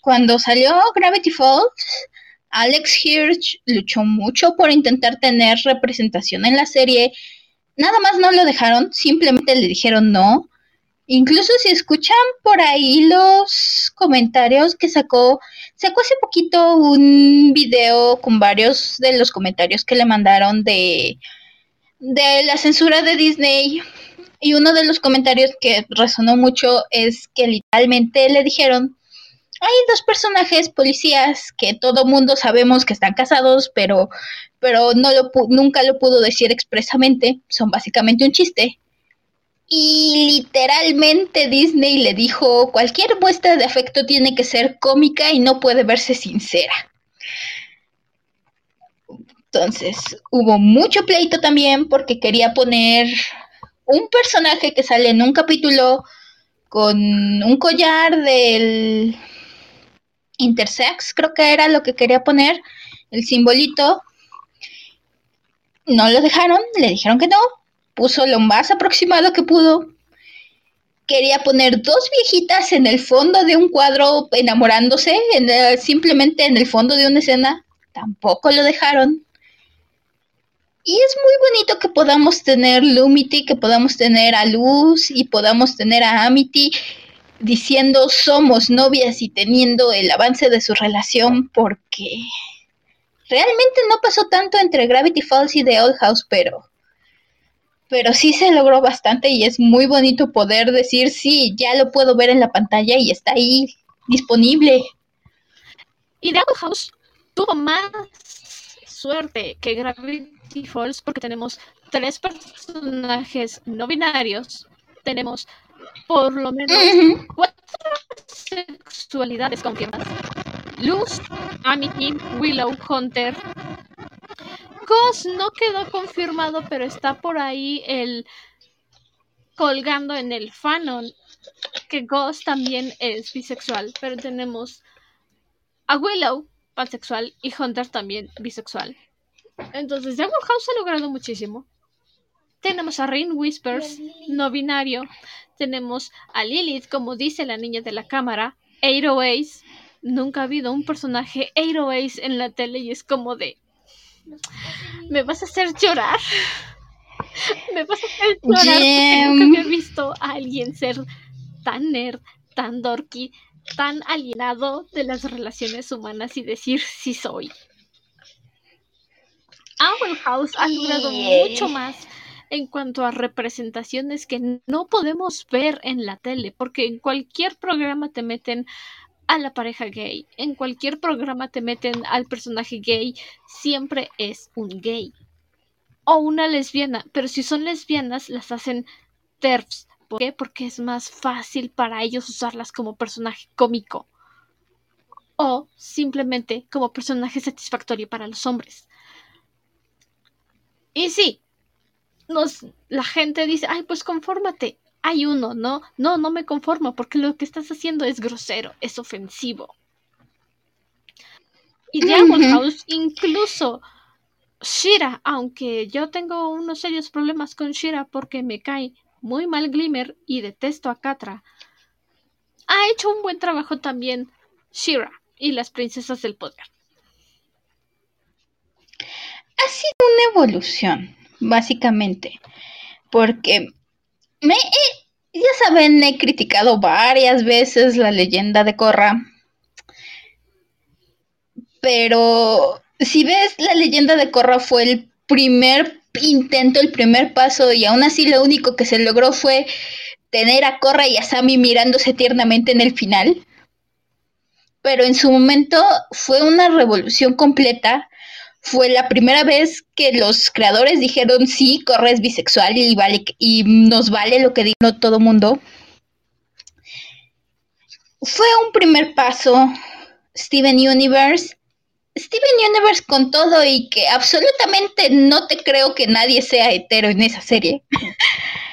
cuando salió Gravity Falls, Alex Hirsch luchó mucho por intentar tener representación en la serie. Nada más no lo dejaron, simplemente le dijeron no. Incluso si escuchan por ahí los comentarios que sacó, sacó hace poquito un video con varios de los comentarios que le mandaron de, de la censura de Disney. Y uno de los comentarios que resonó mucho es que literalmente le dijeron, hay dos personajes policías que todo mundo sabemos que están casados, pero, pero no lo, nunca lo pudo decir expresamente, son básicamente un chiste. Y literalmente Disney le dijo, cualquier muestra de afecto tiene que ser cómica y no puede verse sincera. Entonces, hubo mucho pleito también porque quería poner un personaje que sale en un capítulo con un collar del intersex, creo que era lo que quería poner, el simbolito. No lo dejaron, le dijeron que no, puso lo más aproximado que pudo. Quería poner dos viejitas en el fondo de un cuadro enamorándose, simplemente en el fondo de una escena. Tampoco lo dejaron. Y es muy bonito que podamos tener Lumity, que podamos tener a Luz y podamos tener a Amity diciendo somos novias y teniendo el avance de su relación porque realmente no pasó tanto entre Gravity Falls y The Old House, pero pero sí se logró bastante y es muy bonito poder decir, sí, ya lo puedo ver en la pantalla y está ahí disponible. Y The House tuvo más suerte que Gravity Falls porque tenemos tres personajes no binarios, tenemos por lo menos cuatro sexualidades confirmadas. Luz, Amity, Willow, Hunter, Ghost no quedó confirmado, pero está por ahí el colgando en el fanon que Ghost también es bisexual, pero tenemos a Willow pansexual y Hunter también bisexual. Entonces, Dragon House ha logrado muchísimo. Tenemos a Rain Whispers, no binario. Tenemos a Lilith, como dice la niña de la cámara. Aero Ace. Nunca ha habido un personaje Aero Ace en la tele y es como de. ¿Me vas a hacer llorar? ¿Me vas a hacer llorar? Porque nunca había visto a alguien ser tan nerd, tan dorky, tan alienado de las relaciones humanas y decir sí soy. Owl House ha logrado mucho más en cuanto a representaciones que no podemos ver en la tele, porque en cualquier programa te meten a la pareja gay. En cualquier programa te meten al personaje gay, siempre es un gay. O una lesbiana, pero si son lesbianas las hacen TERFs. ¿Por qué? Porque es más fácil para ellos usarlas como personaje cómico. O simplemente como personaje satisfactorio para los hombres. Y sí, nos, la gente dice, ay, pues confórmate hay uno, ¿no? No, no me conformo porque lo que estás haciendo es grosero, es ofensivo. Y Diamond House, incluso Shira, aunque yo tengo unos serios problemas con Shira porque me cae muy mal Glimmer y detesto a Katra, ha hecho un buen trabajo también Shira y las princesas del poder. Ha sido una evolución, básicamente, porque me ya saben, he criticado varias veces la leyenda de Korra. Pero si ves, la leyenda de Korra fue el primer intento, el primer paso, y aún así lo único que se logró fue tener a Korra y a Sami mirándose tiernamente en el final. Pero en su momento fue una revolución completa. Fue la primera vez que los creadores dijeron sí, Korra es bisexual y vale nos vale lo que dijo todo mundo. Fue un primer paso. Steven Universe. Steven Universe con todo y que absolutamente no te creo que nadie sea hetero en esa serie. <laughs>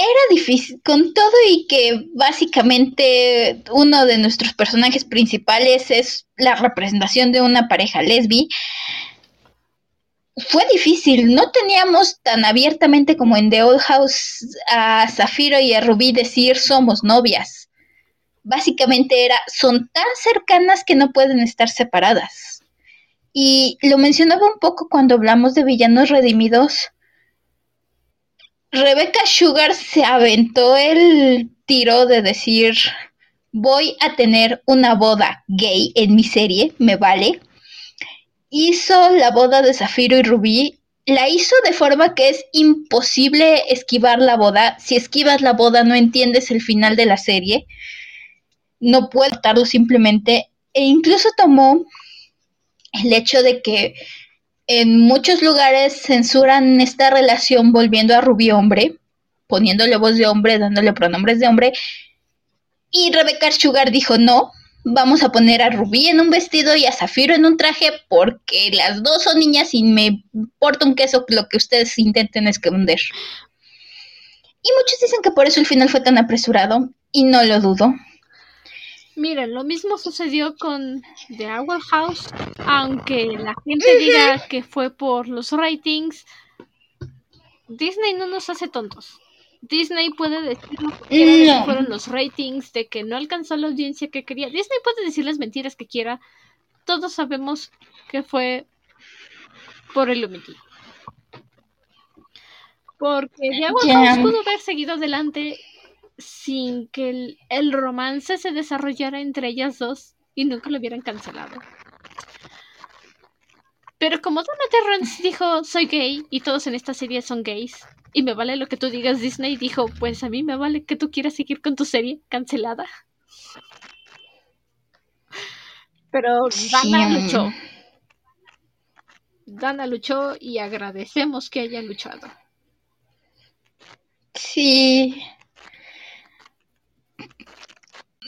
era difícil, con todo y que básicamente uno de nuestros personajes principales es la representación de una pareja lesbi, fue difícil, no teníamos tan abiertamente como en The Old House a Zafiro y a Rubí decir somos novias. Básicamente era, son tan cercanas que no pueden estar separadas. Y lo mencionaba un poco cuando hablamos de villanos redimidos Rebecca Sugar se aventó el tiro de decir, voy a tener una boda gay en mi serie, me vale. Hizo la boda de Zafiro y Rubí, la hizo de forma que es imposible esquivar la boda. Si esquivas la boda no entiendes el final de la serie. No puedo darlo simplemente. E incluso tomó el hecho de que en muchos lugares censuran esta relación volviendo a Rubí hombre, poniéndole voz de hombre, dándole pronombres de hombre. Y Rebecca Sugar dijo, no, vamos a poner a Rubí en un vestido y a Zafiro en un traje porque las dos son niñas y me importa un queso lo que ustedes intenten esconder. Y muchos dicen que por eso el final fue tan apresurado y no lo dudo. Miren, lo mismo sucedió con The Owl House, aunque la gente diga que fue por los ratings. Disney no nos hace tontos. Disney puede decir lo que fueron los ratings, de que no alcanzó la audiencia que quería. Disney puede decir las mentiras que quiera. Todos sabemos que fue por el Lumity. Porque The Owl House pudo haber seguido adelante sin que el, romance se desarrollara entre ellas dos y nunca lo hubieran cancelado. Pero como Donna Terrence dijo, soy gay y todos en esta serie son gays, y me vale lo que tú digas, Disney dijo, pues a mí me vale que tú quieras seguir con tu serie cancelada. Pero Dana luchó. Dana luchó y agradecemos que haya luchado. Sí,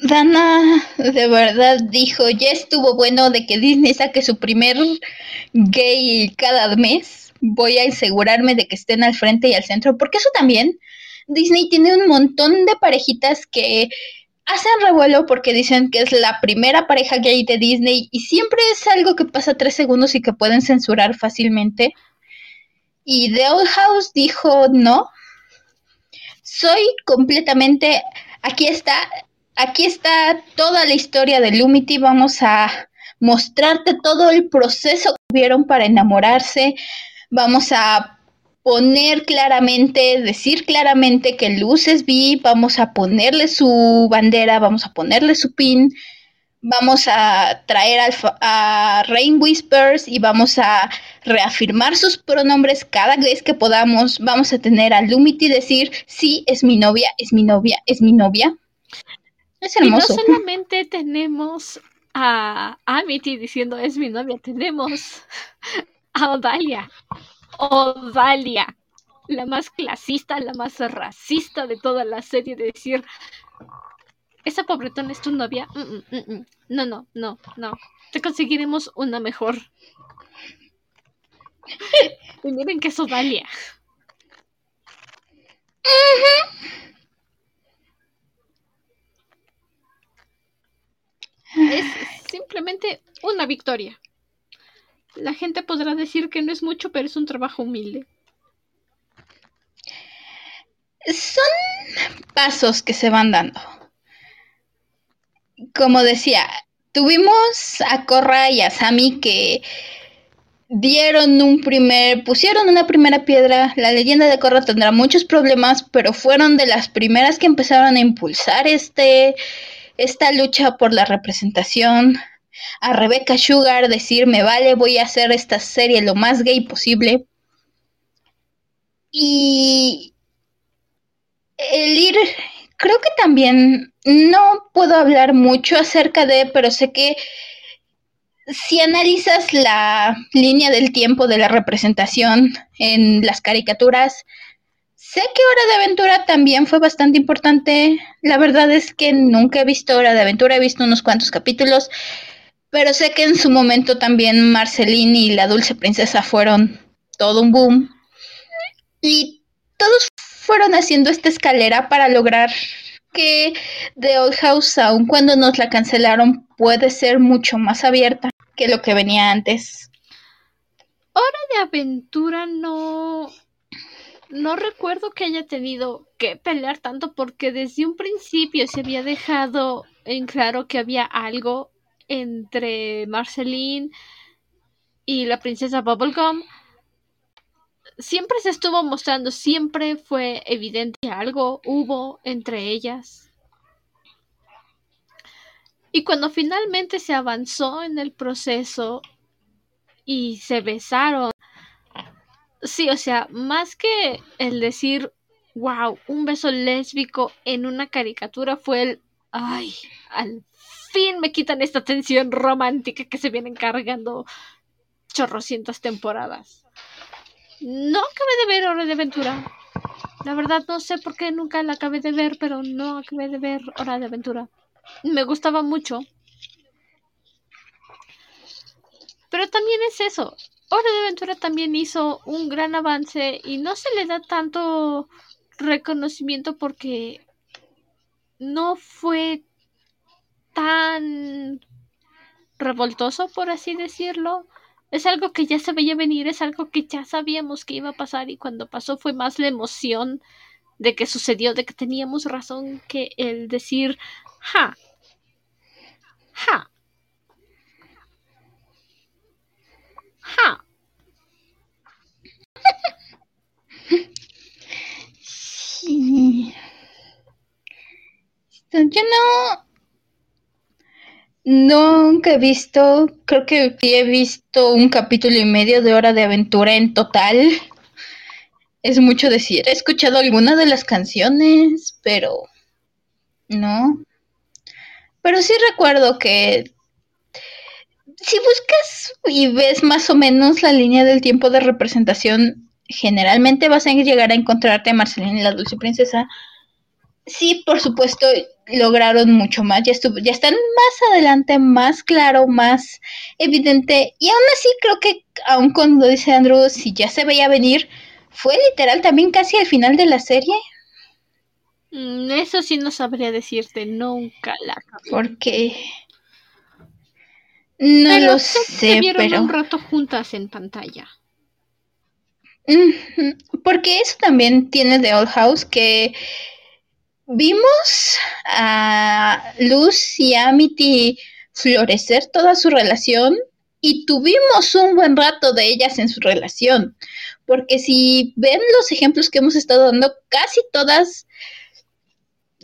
Dana de verdad dijo, ya estuvo bueno de que Disney saque su primer gay cada mes. Voy a asegurarme de que estén al frente y al centro, porque eso también, Disney tiene un montón de parejitas que hacen revuelo porque dicen que es la primera pareja gay de Disney y siempre es algo que pasa tres segundos y que pueden censurar fácilmente. Y The Old House dijo, no, soy completamente, aquí está, aquí está toda la historia de Lumity. Vamos a mostrarte todo el proceso que tuvieron para enamorarse. Vamos a poner claramente, decir claramente que Luz es bi, vamos a ponerle su bandera, vamos a ponerle su pin, vamos a traer a Rain Whispers y vamos a reafirmar sus pronombres cada vez que podamos. Vamos a tener a Lumity decir, sí, es mi novia, es mi novia, es mi novia. Y no solamente tenemos a Amity diciendo es mi novia, tenemos <laughs> a Odalia. Odalia, la más clasista, la más racista de toda la serie, de decir, esa pobretona es tu novia. Mm, mm, mm, no, no, no, no. Te conseguiremos una mejor. <laughs> y miren que es Odalia. Es simplemente una victoria. La gente podrá decir que no es mucho, pero es un trabajo humilde. Son pasos que se van dando. Como decía, tuvimos a Corra y a Sami que dieron un primer, pusieron una primera piedra. La leyenda de Corra tendrá muchos problemas, pero fueron de las primeras que empezaron a impulsar este, esta lucha por la representación. a Rebecca Sugar decir, me vale, voy a hacer esta serie lo más gay posible. Y el ir, creo que también no puedo hablar mucho acerca de, pero sé que si analizas la línea del tiempo de la representación en las caricaturas, sé que Hora de Aventura también fue bastante importante. La verdad es que nunca he visto Hora de Aventura, he visto unos cuantos capítulos, pero sé que en su momento también Marceline y la Dulce Princesa fueron todo un boom. Y todos fueron haciendo esta escalera para lograr que The Old House, aun cuando nos la cancelaron, puede ser mucho más abierta que lo que venía antes. Hora de aventura no. No recuerdo que haya tenido que pelear tanto porque desde un principio se había dejado en claro que había algo entre Marceline y la princesa Bubblegum. Siempre se estuvo mostrando, siempre fue evidente que algo hubo entre ellas. Y cuando finalmente se avanzó en el proceso y se besaron, sí, o sea, más que el decir, wow, un beso lésbico en una caricatura fue el, ay, al fin me quitan esta tensión romántica que se vienen cargando chorrocientas temporadas. No acabé de ver Hora de Aventura. La verdad no sé por qué nunca la acabé de ver, pero no acabé de ver Hora de Aventura me gustaba mucho. Pero también es eso. Hora de Aventura también hizo un gran avance y no se le da tanto reconocimiento porque no fue tan revoltoso, por así decirlo. Es algo que ya se veía venir, es algo que ya sabíamos que iba a pasar y cuando pasó fue más la emoción de que sucedió, de que teníamos razón que el decir, ja, ja, ja. Sí. Yo no. Nunca he visto, creo que he visto un capítulo y medio de Hora de Aventura en total. Es mucho decir. He escuchado alguna de las canciones, pero no. Pero sí recuerdo que si buscas y ves más o menos la línea del tiempo de representación, generalmente vas a llegar a encontrarte a Marcelina y la Dulce Princesa. Sí, por supuesto, lograron mucho más, ya, estuvo, ya están más adelante, más claro, más evidente. Y aún así creo que, aun cuando dice Andrew, si ya se veía venir, fue literal también casi al final de la serie. Mm, eso sí no sabría decirte, nunca la Porque no lo sé, pero un rato juntas en pantalla. Porque eso también tiene The Old House que vimos a Luz y Amity florecer toda su relación y tuvimos un buen rato de ellas en su relación. Porque si ven los ejemplos que hemos estado dando, casi todas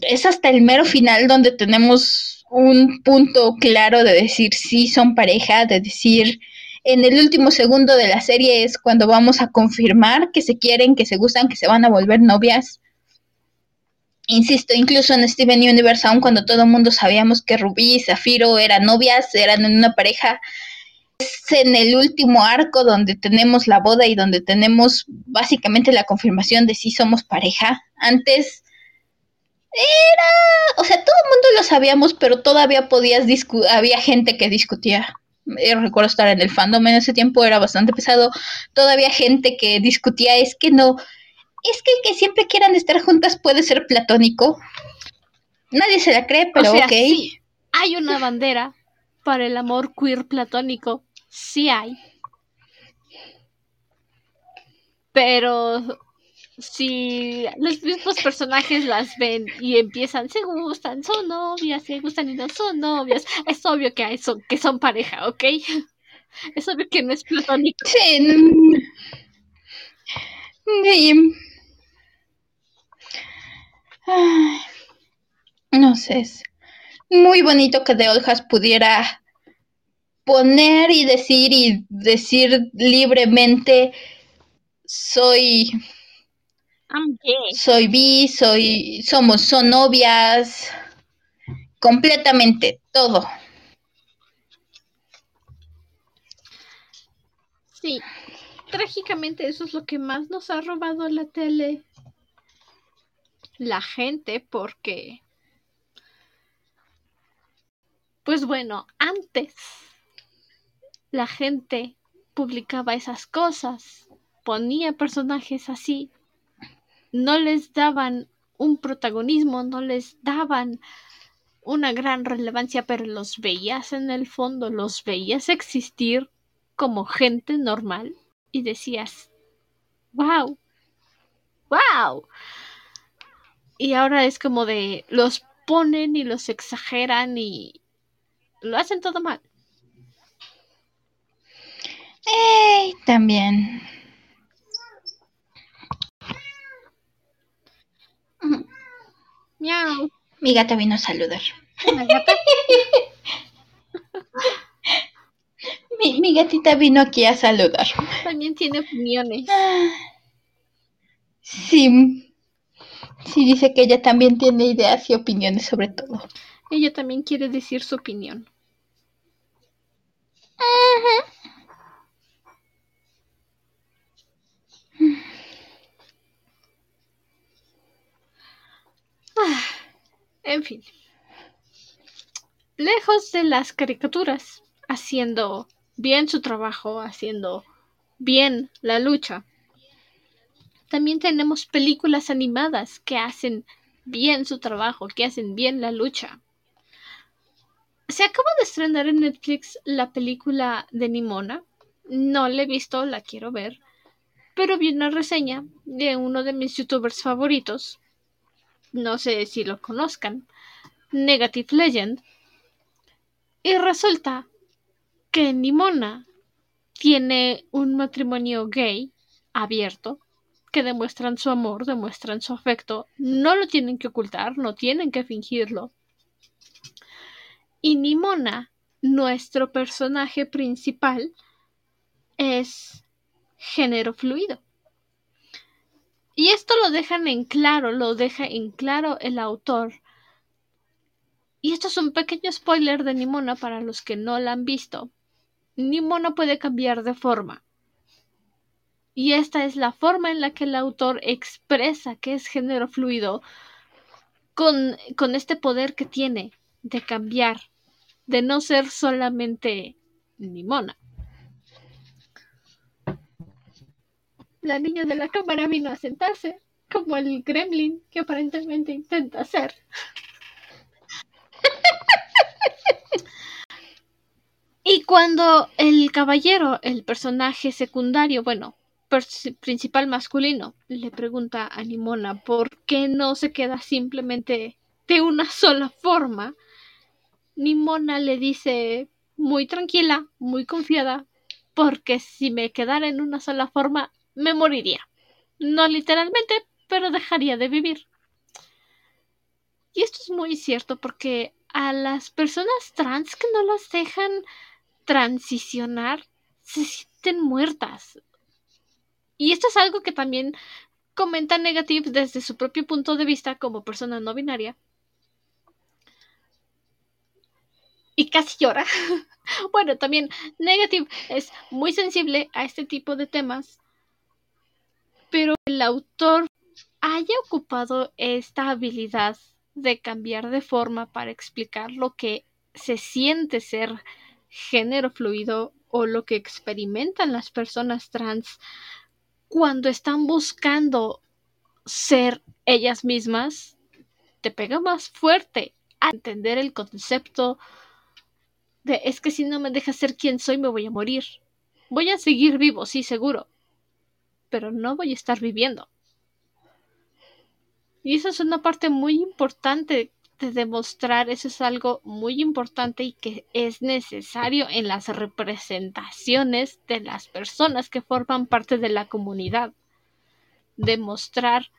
es hasta el mero final donde tenemos un punto claro de decir sí son pareja, de decir en el último segundo de la serie es cuando vamos a confirmar que se quieren, que se gustan, que se van a volver novias. Insisto, incluso en Steven Universe, aun cuando todo el mundo sabíamos que Rubí y Zafiro eran novias, eran una pareja, es en el último arco donde tenemos la boda y donde tenemos básicamente la confirmación de si somos pareja. Antes era, o sea, todo el mundo lo sabíamos, pero todavía podías discutir, había gente que discutía. Yo recuerdo estar en el fandom en ese tiempo, era bastante pesado. Todavía gente que discutía, es que no, es que el que siempre quieran estar juntas puede ser platónico. Nadie se la cree, pero ok. hay una bandera para el amor queer platónico, sí hay. Pero si los mismos personajes las ven y empiezan, se gustan, son novias, se gustan y no son novias, es obvio que, son, que son pareja, ¿ok? <laughs> Es obvio que no es platónico. Sí. no sé, muy bonito que The Oljas pudiera exponer y decir y decir libremente soy soy bi, soy somos son novias completamente todo. Sí, trágicamente eso es lo que más nos ha robado la tele. La gente porque pues bueno, antes la gente publicaba esas cosas, ponía personajes así, no les daban un protagonismo, no les daban una gran relevancia, pero los veías en el fondo, los veías existir como gente normal y decías, wow, wow. Y ahora es como de, los ponen y los exageran y, lo hacen todo mal. ¡Ey! También. Miau. Mi gata vino a saludar. gata? <laughs> mi, mi gatita vino aquí a saludar. También tiene opiniones. Sí. Sí, dice que ella también tiene ideas y opiniones sobre todo. Ella también quiere decir su opinión. Ah, en fin. Lejos de las caricaturas, haciendo bien su trabajo, haciendo bien la lucha. También tenemos películas animadas que hacen bien su trabajo, que hacen bien la lucha. Se acaba de estrenar en Netflix la película de Nimona. No la he visto, la quiero ver. Pero vi una reseña de uno de mis youtubers favoritos. No sé si lo conozcan. Negative Legend. Y resulta que Nimona tiene un matrimonio gay abierto que demuestran su amor, demuestran su afecto, no lo tienen que ocultar, no tienen que fingirlo. Y Nimona, nuestro personaje principal, es género fluido. Y esto lo dejan en claro, lo deja en claro el autor. Y esto es un pequeño spoiler de Nimona para los que no la han visto. Nimona puede cambiar de forma. Y esta es la forma en la que el autor expresa que es género fluido con, con este poder que tiene de cambiar, de no ser solamente Nimona. La niña de la cámara vino a sentarse, como el gremlin que aparentemente intenta ser. y cuando el caballero, el personaje secundario, bueno, principal masculino, le pregunta a Nimona por qué no se queda simplemente de una sola forma, Nimona le dice muy tranquila, muy confiada, porque si me quedara en una sola forma, me moriría. No literalmente, pero dejaría de vivir. Y esto es muy cierto porque a las personas trans que no las dejan transicionar se sienten muertas. Y esto es algo que también comenta Negative desde su propio punto de vista como persona no binaria. Y casi llora. <laughs> bueno, también Negative es muy sensible a este tipo de temas. Pero el autor haya ocupado esta habilidad de cambiar de forma para explicar lo que se siente ser género fluido o lo que experimentan las personas trans cuando están buscando ser ellas mismas, te pega más fuerte a entender el concepto de es que si no me dejas ser quien soy me voy a morir. Voy a seguir vivo, sí, seguro, pero no voy a estar viviendo. Y eso es una parte muy importante de demostrar, eso es algo muy importante y que es necesario en las representaciones de las personas que forman parte de la comunidad. Demostrar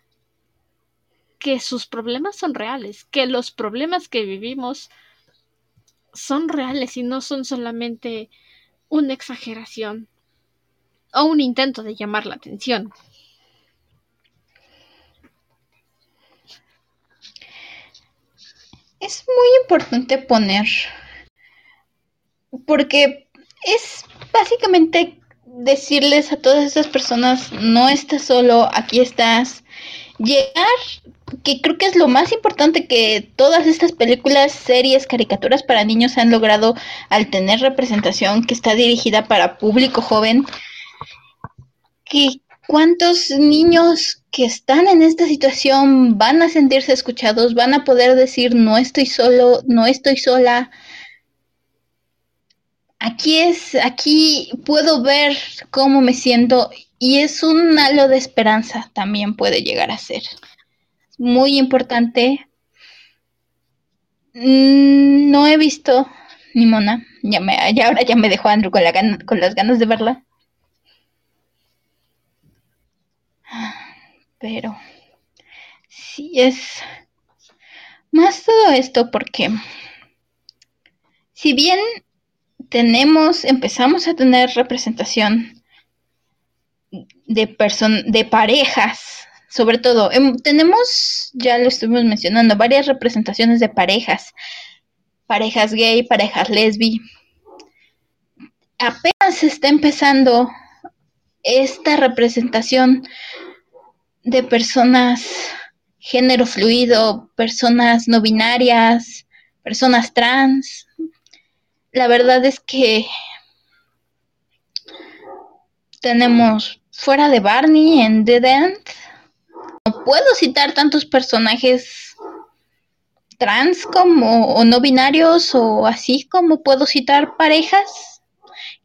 que sus problemas son reales, que los problemas que vivimos son reales y no son solamente una exageración o un intento de llamar la atención. Es muy importante poner, porque es básicamente decirles a todas esas personas, no estás solo, aquí estás. Llegar, que creo que es lo más importante que todas estas películas, series, caricaturas para niños han logrado al tener representación que está dirigida para público joven, que cuántos niños que están en esta situación van a sentirse escuchados, van a poder decir no estoy solo, no estoy sola. Aquí es, aquí puedo ver cómo me siento y es un halo de esperanza también puede llegar a ser. Muy importante. Mm, no he visto ni mona, ya me, ya ahora ya me dejó Andrew con, la con las ganas de verla. Pero sí es más todo esto porque si bien tenemos, empezamos a tener representación de de parejas, sobre todo, em, tenemos, ya lo estuvimos mencionando, varias representaciones de parejas, parejas gay, parejas lesbi. Apenas está empezando esta representación de personas género fluido, personas no binarias, personas trans. La verdad es que tenemos fuera de Barney en The End. No puedo citar tantos personajes trans como o no binarios o así como puedo citar parejas.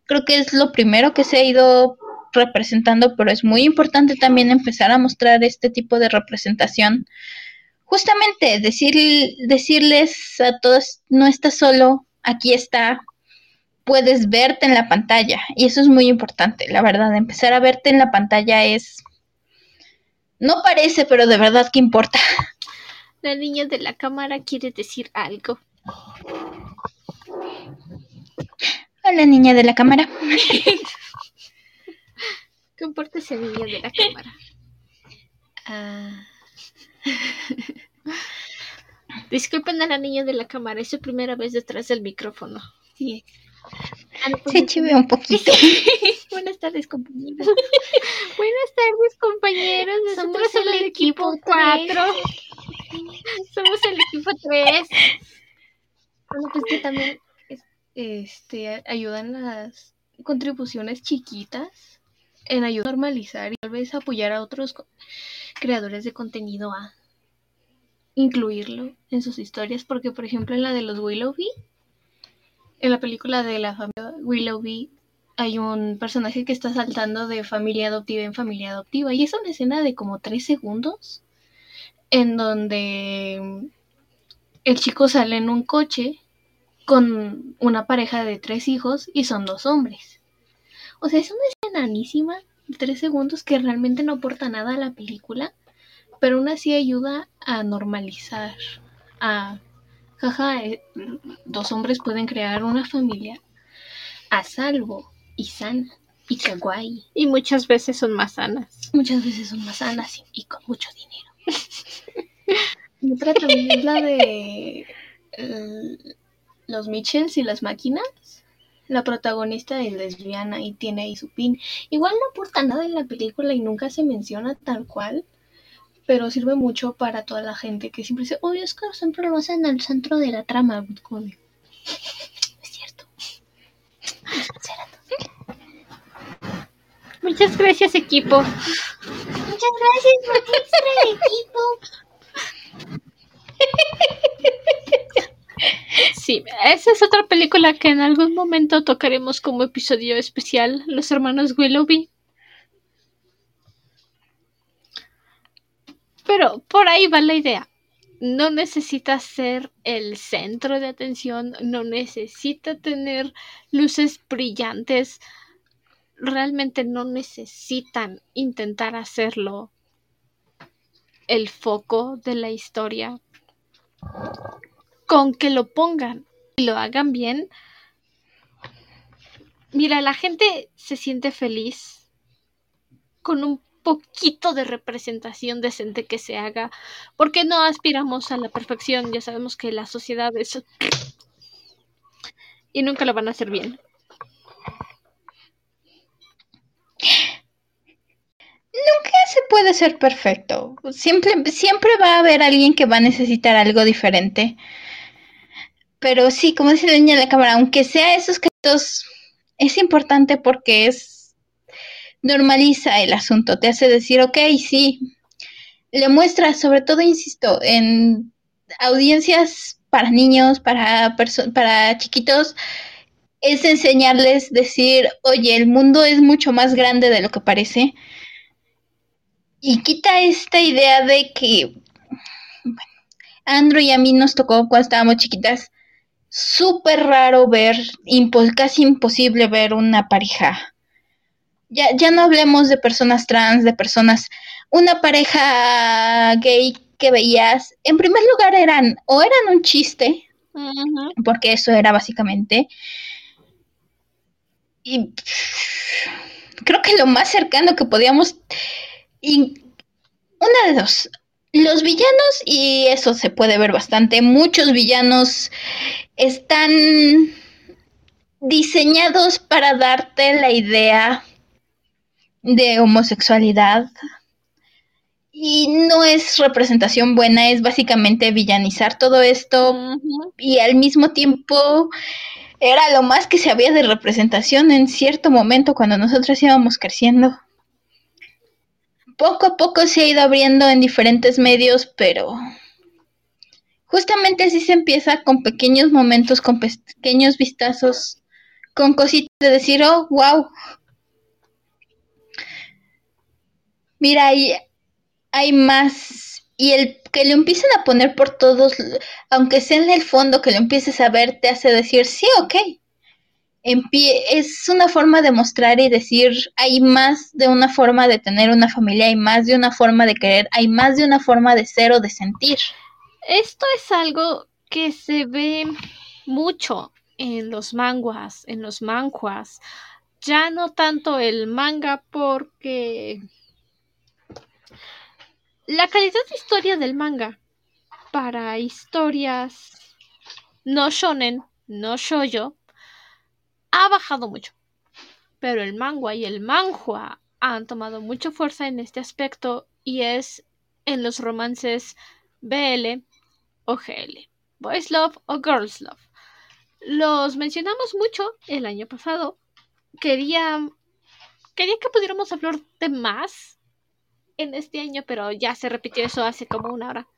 Creo que es lo primero que se ha ido representando, pero es muy importante también empezar a mostrar este tipo de representación. Justamente decir, decirles a todos, no estás solo, aquí está, puedes verte en la pantalla. Y eso es muy importante, la verdad. Empezar a verte en la pantalla es... No parece, pero de verdad que importa. La niña de la cámara quiere decir algo. Hola, niña de la cámara. <laughs> Compórtese, niña de la cámara. Ah. Disculpen a la niña de la cámara, es su primera vez detrás del micrófono. Sí. Ah, Se chive un poquito. <laughs> Buenas tardes, compañeros. Buenas tardes, compañeros. Nosotros somos el, equipo 4. somos el equipo 3. Bueno, pues que también este, ayudan las contribuciones chiquitas en ayudar a normalizar y tal vez apoyar a otros creadores de contenido a incluirlo en sus historias, porque por ejemplo en la de los Willoughby, en la película de la familia Willoughby, hay un personaje que está saltando de familia adoptiva en familia adoptiva y es una escena de como tres segundos en donde el chico sale en un coche con una pareja de tres hijos y son dos hombres. O sea, es una escena anísima, tres segundos, que realmente no aporta nada a la película, pero aún así ayuda a normalizar, a, jaja, eh, dos hombres pueden crear una familia a salvo y sana y kawaii. Y muchas veces son más sanas. Muchas veces son más sanas y, con mucho dinero. <laughs> otra también es la de eh, los Mitchells y las máquinas la protagonista es lesbiana y tiene ahí su pin. Igual no aporta nada en la película y nunca se menciona tal cual, pero sirve mucho para toda la gente que siempre dice, oye, es que siempre lo hacen al centro de la trama. <laughs> Es cierto. Muchas gracias, equipo. Muchas gracias por el equipo. Sí, esa es otra película que en algún momento tocaremos como episodio especial, Los Hermanos Willoughby. Pero por ahí va la idea. No necesita ser el centro de atención, no necesita tener luces brillantes. Realmente no necesitan intentar hacerlo el foco de la historia con que lo pongan y lo hagan bien, mira, la gente se siente feliz con un poquito de representación decente que se haga, porque no aspiramos a la perfección, ya sabemos que la sociedad es... y nunca lo van a hacer bien. Nunca se puede ser perfecto. Siempre, siempre va a haber alguien que va a necesitar algo diferente. Pero sí, como dice de la cámara, aunque sea esos casos, es importante porque es normaliza el asunto, te hace decir, ok, sí, le muestra, sobre todo, insisto, en audiencias para niños, para, para chiquitos, es enseñarles, decir, oye, el mundo es mucho más grande de lo que parece. Y quita esta idea de que Andrew y a mí nos tocó cuando estábamos chiquitas súper raro ver, casi imposible ver una pareja. Ya, ya no hablemos de personas trans, de personas, una pareja gay que veías, en primer lugar eran o eran un chiste, porque eso era básicamente, y creo que lo más cercano que podíamos y una de dos. Los villanos, y eso se puede ver bastante, muchos villanos están diseñados para darte la idea de homosexualidad. Y no es representación buena, es básicamente villanizar todo esto. Y al mismo tiempo era lo más que se había de representación en cierto momento cuando nosotros íbamos creciendo. Poco a poco se ha ido abriendo en diferentes medios, pero justamente así se empieza con pequeños momentos, con pequeños vistazos, con cositas de decir, oh, wow. Mira, hay, hay más. Y el que lo empiecen a poner por todos, aunque sea en el fondo, que lo empieces a ver, te hace decir, sí, ok es una forma de mostrar y decir, hay más de una forma de tener una familia, hay más de una forma de querer, hay más de una forma de ser o de sentir. Esto es algo que se ve mucho en los manguas, en los manjuas. Ya no tanto el manga porque la calidad de historia del manga para historias no shonen, no shoyo, ha bajado mucho. Pero el manga y el manhua han tomado mucha fuerza en este aspecto y es en los romances BL o GL, Boys Love o Girls Love. Los mencionamos mucho el año pasado. Quería, quería que pudiéramos hablar de más en este año, pero ya se repitió eso hace como una hora.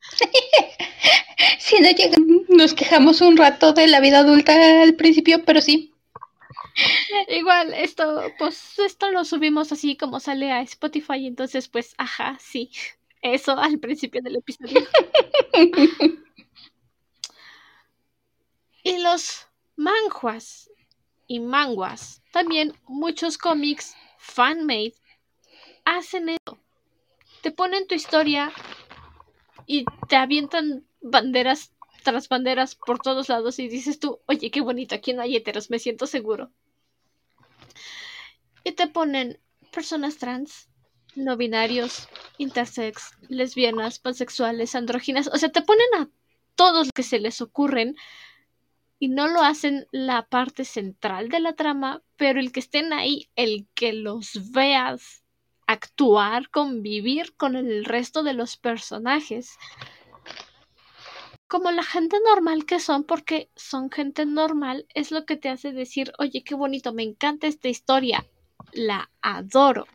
<laughs> si no llega, nos quejamos un rato de la vida adulta al principio, pero sí. Igual, esto, pues, esto lo subimos así como sale a Spotify, entonces, pues, ajá, sí. Eso al principio del episodio. <laughs> y los manjuas y manguas, también muchos cómics fan-made hacen eso. Te ponen tu historia y te avientan banderas tras banderas por todos lados y dices tú, oye, qué bonito, aquí no hay heteros, me siento seguro. Y te ponen personas trans, no binarios, intersex, lesbianas, pansexuales, andróginas, o sea, te ponen a todos los que se les ocurren y no lo hacen la parte central de la trama, pero el que estén ahí, el que los veas actuar, convivir con el resto de los personajes. Como la gente normal que son, porque son gente normal, es lo que te hace decir, oye, qué bonito, me encanta esta historia, la adoro.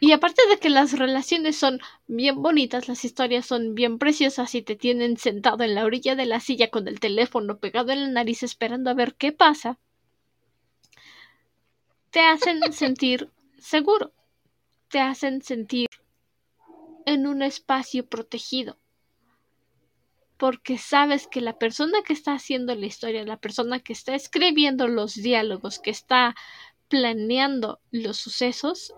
Y aparte de que las relaciones son bien bonitas, las historias son bien preciosas y te tienen sentado en la orilla de la silla con el teléfono pegado en la nariz esperando a ver qué pasa, te hacen <laughs> sentir seguro, te hacen sentir en un espacio protegido. Porque sabes que la persona que está haciendo la historia, la persona que está escribiendo los diálogos, que está planeando los sucesos,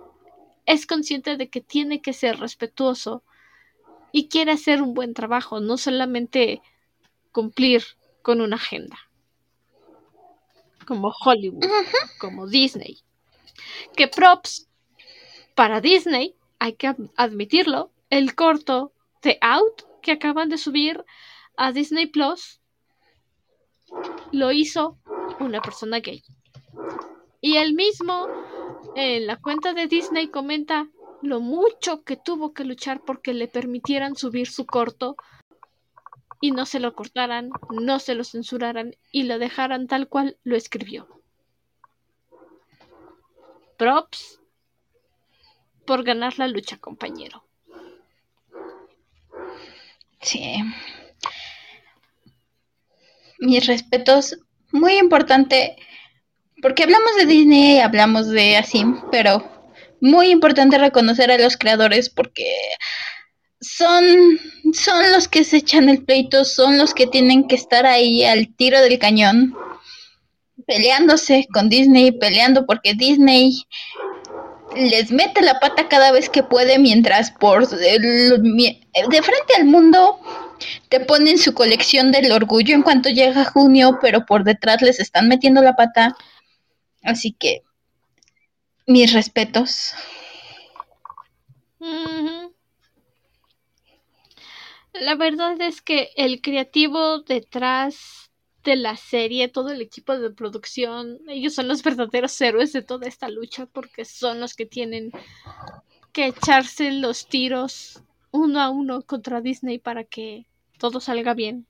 es consciente de que tiene que ser respetuoso y quiere hacer un buen trabajo, no solamente cumplir con una agenda. Como Hollywood, como Disney. Que props para Disney, hay que admitirlo, el corto The Out que acaban de subir a Disney Plus lo hizo una persona gay. Y él mismo en la cuenta de Disney comenta lo mucho que tuvo que luchar porque le permitieran subir su corto y no se lo cortaran, no se lo censuraran y lo dejaran tal cual lo escribió. Props por ganar la lucha, compañero. Sí. Mis respetos, muy importante, porque hablamos de Disney hablamos de así, pero muy importante reconocer a los creadores porque son, son los que se echan el pleito, son los que tienen que estar ahí al tiro del cañón, peleándose con Disney, peleando porque Disney les mete la pata cada vez que puede mientras por de frente al mundo te ponen su colección del orgullo en cuanto llega junio, pero por detrás les están metiendo la pata. Así que mis respetos. La verdad es que el creativo detrás de la serie, todo el equipo de producción, ellos son los verdaderos héroes de toda esta lucha porque son los que tienen que echarse los tiros uno a uno contra Disney para que todo salga bien,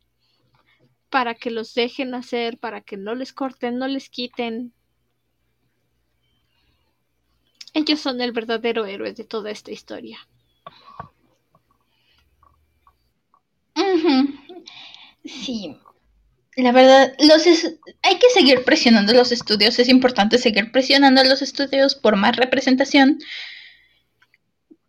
para que los dejen hacer, para que no les corten, no les quiten, ellos son el verdadero héroe de toda esta historia. Sí, la verdad, los hay que seguir presionando los estudios, es importante seguir presionando los estudios por más representación,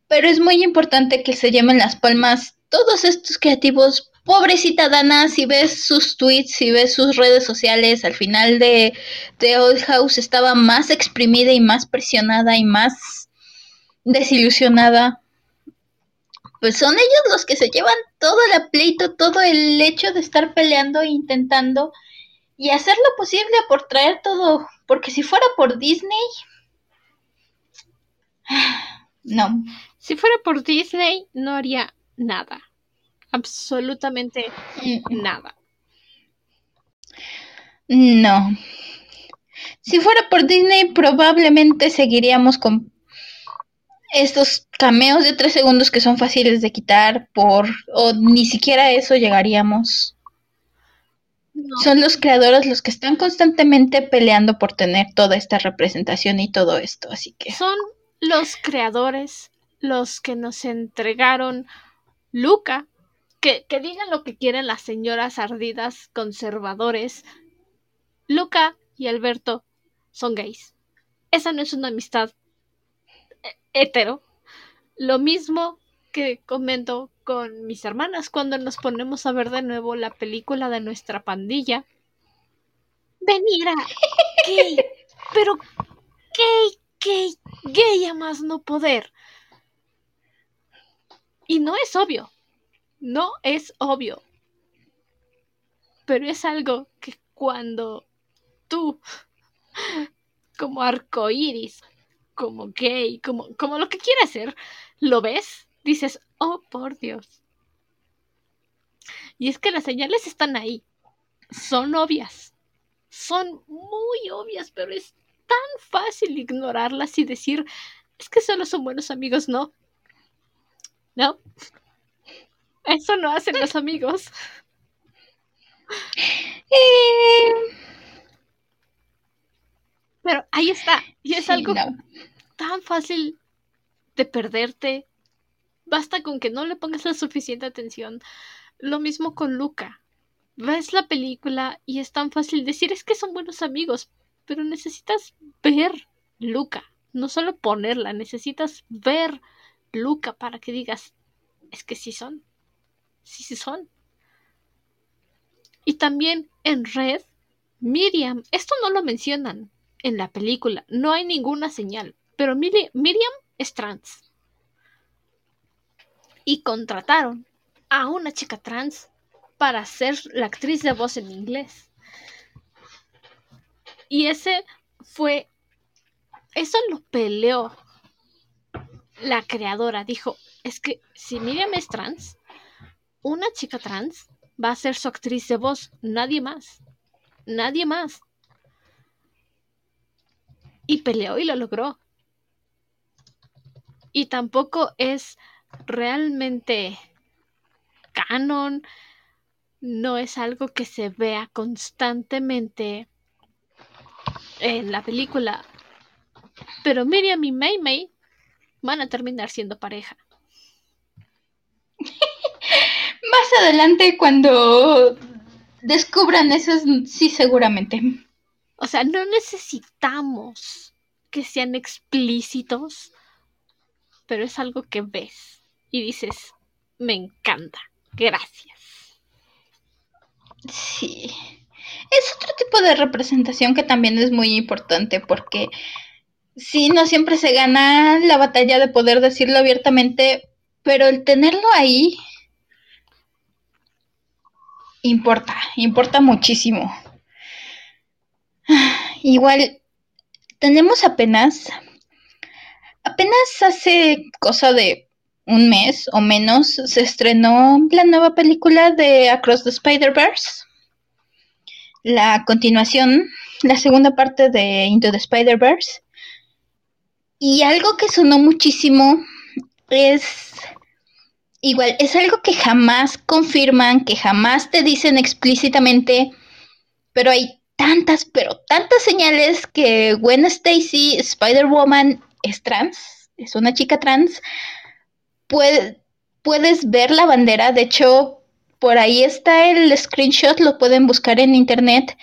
pero es muy importante que se llamen las palmas todos estos creativos pobrecita Dana, si ves sus tweets, si ves sus redes sociales, al final de, de Old House estaba más exprimida y más presionada y más desilusionada. Pues son ellos los que se llevan todo el pleito, todo el hecho de estar peleando e intentando y hacer lo posible por traer todo, porque si fuera por Disney, <sighs> no. Si fuera por Disney, no haría nada absolutamente nada. No. Si fuera por Disney, probablemente seguiríamos con estos cameos de tres segundos que son fáciles de quitar por o ni siquiera eso llegaríamos. Son los creadores los que están constantemente peleando por tener toda esta representación y todo esto, así que son los creadores los que nos entregaron Luca, que, digan lo que quieren las señoras ardidas conservadores. Luca y Alberto son gays. Esa no es una amistad hetero. Lo mismo que comento con mis hermanas cuando nos ponemos a ver de nuevo la película de nuestra pandilla. Venira, gay, pero gay, gay, gay a más no poder. Y no es obvio, no es obvio. Pero es algo que cuando tú, <laughs> como arcoíris, como gay, como, como lo que quieras ser, lo ves, dices, oh por Dios. Y es que las señales están ahí. Son obvias. Son muy obvias, pero es tan fácil ignorarlas y decir, es que solo son buenos amigos, ¿no? No, eso no hacen los amigos. Eh. Pero ahí está. Y es algo tan fácil de perderte. Basta con que no le pongas la suficiente atención. Lo mismo con Luca. Ves la película y es tan fácil decir es que son buenos amigos, pero necesitas ver Luca, no solo ponerla, necesitas ver Luca para que digas es que sí son. Sí, sí son. Y también en Red, Miriam, esto no lo mencionan en la película, no hay ninguna señal, pero Miriam es trans. y contrataron a una chica trans para ser la actriz de voz en inglés. Y ese fue, eso lo peleó la creadora. Dijo, es que si Miriam es trans, una chica trans va a ser su actriz de voz, nadie más, nadie más. Y peleó y lo logró. Y tampoco es realmente canon, no es algo que se vea constantemente en la película. Pero Miriam y Mei van a terminar siendo pareja. Más adelante, cuando descubran eso, sí, seguramente. O sea, no necesitamos que sean explícitos, pero es algo que ves y dices, me encanta, gracias. Sí. Es otro tipo de representación que también es muy importante porque sí, no siempre se gana la batalla de poder decirlo abiertamente, pero el tenerlo ahí importa, importa muchísimo. <sighs> Igual, tenemos apenas, apenas hace cosa de un mes o menos, se estrenó la nueva película de Across the Spider-Verse. La continuación, la segunda parte de Into the Spider-Verse. Y algo que sonó muchísimo es igual, es algo que jamás confirman, que jamás te dicen explícitamente, pero hay tantas, pero tantas señales que Gwen Stacy, Spider-Woman, es trans, es una chica trans. puedes ver la bandera, de hecho, por ahí está el screenshot, lo pueden buscar en internet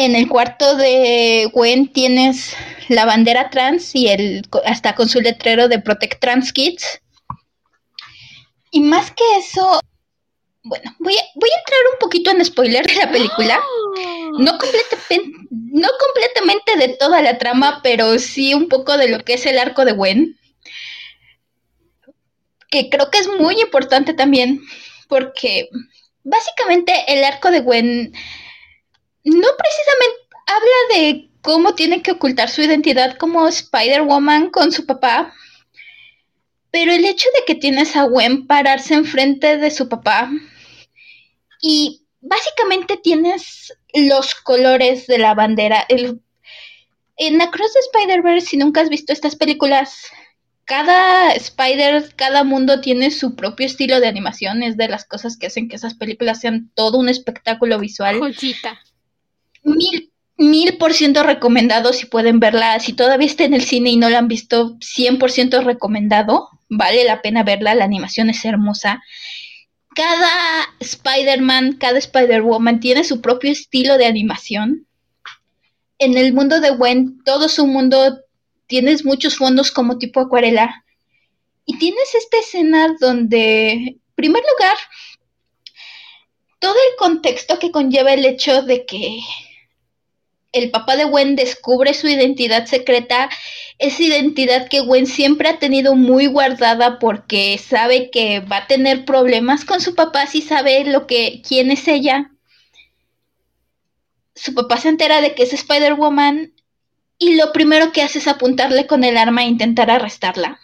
en el cuarto de Gwen tienes la bandera trans y el hasta con su letrero de Protect Trans Kids. Y más que eso, bueno, voy a, voy a entrar un poquito en spoiler de la película. No, no completamente de toda la trama, pero sí un poco de lo que es el arco de Gwen. Que creo que es muy importante también, porque básicamente el arco de Gwen no precisamente habla de cómo tiene que ocultar su identidad como Spider-Woman con su papá, pero el hecho de que tienes a Gwen pararse enfrente de su papá y básicamente tienes los colores de la bandera. en Across the Spider-Verse, si nunca has visto estas películas, cada Spider, cada mundo tiene su propio estilo de animación. Es de las cosas que hacen que esas películas sean todo un espectáculo visual mil, mil por ciento recomendado si pueden verla. Si todavía está en el cine y no la han visto, 100% recomendado. Vale la pena verla, la animación es hermosa. Cada Spider-Man, cada Spider-Woman tiene su propio estilo de animación. En el mundo de Gwen, todo su mundo tienes muchos fondos como tipo acuarela. Y tienes esta escena donde, en primer lugar, todo el contexto que conlleva el hecho de que el papá de Gwen descubre su identidad secreta, esa identidad que Gwen siempre ha tenido muy guardada porque sabe que va a tener problemas con su papá si sabe lo que quién es ella. Su papá se entera de que es Spider-Woman y lo primero que hace es apuntarle con el arma e intentar arrestarla.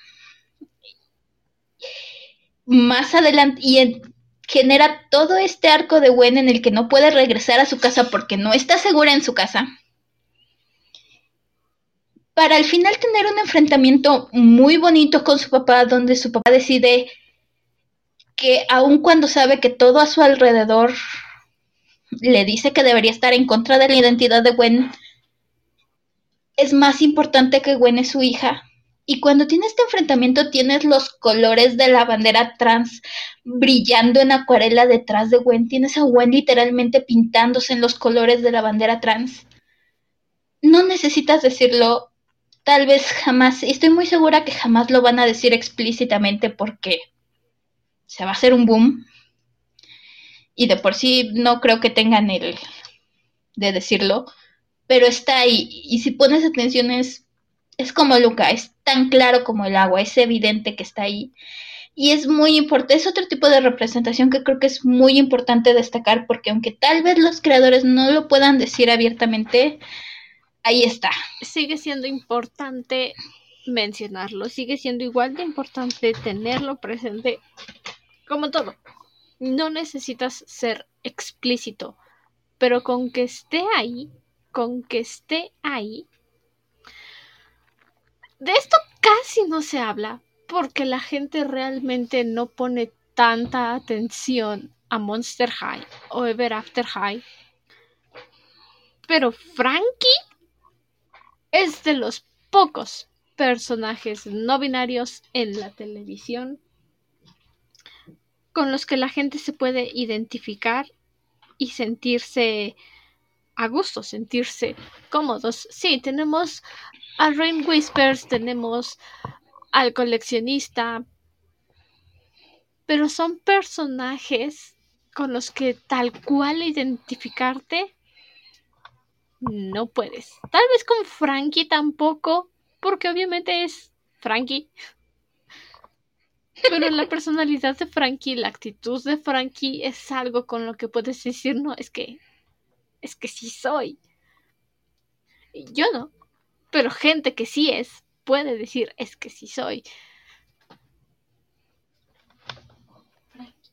Más adelante y genera todo este arco de Gwen en el que no puede regresar a su casa porque no está segura en su casa. Para al final tener un enfrentamiento muy bonito con su papá, donde su papá decide que aun cuando sabe que todo a su alrededor le dice que debería estar en contra de la identidad de Gwen, es más importante que Gwen es su hija y cuando tienes este enfrentamiento tienes los colores de la bandera trans brillando en acuarela detrás de Gwen. Tienes a Gwen literalmente pintándose en los colores de la bandera trans. No necesitas decirlo, tal vez jamás, y estoy muy segura que jamás lo van a decir explícitamente porque se va a hacer un boom. Y de por sí no creo que tengan el de decirlo, pero está ahí. Y si pones atención es es como Luca, es tan claro como el agua, es evidente que está ahí. Y es muy importante, es otro tipo de representación que creo que es muy importante destacar porque aunque tal vez los creadores no lo puedan decir abiertamente, ahí está. Sigue siendo importante mencionarlo, sigue siendo igual de importante tenerlo presente como todo. No necesitas ser explícito, pero con que esté ahí, con que esté ahí. De esto casi no se habla porque la gente realmente no pone tanta atención a Monster High o Ever After High. Pero Frankie es de los pocos personajes no binarios en la televisión con los que la gente se puede identificar y sentirse a gusto, sentirse cómodos. Sí, tenemos a Rain Whispers, tenemos al coleccionista, pero son personajes con los que tal cual identificarte no puedes. Tal vez con Frankie tampoco, porque obviamente es Frankie. Pero la personalidad de Frankie, la actitud de Frankie es algo con lo que puedes decir, no, es que, es que sí soy. Yo no, pero gente que sí es, puede decir, es que sí soy. ¿Frankie?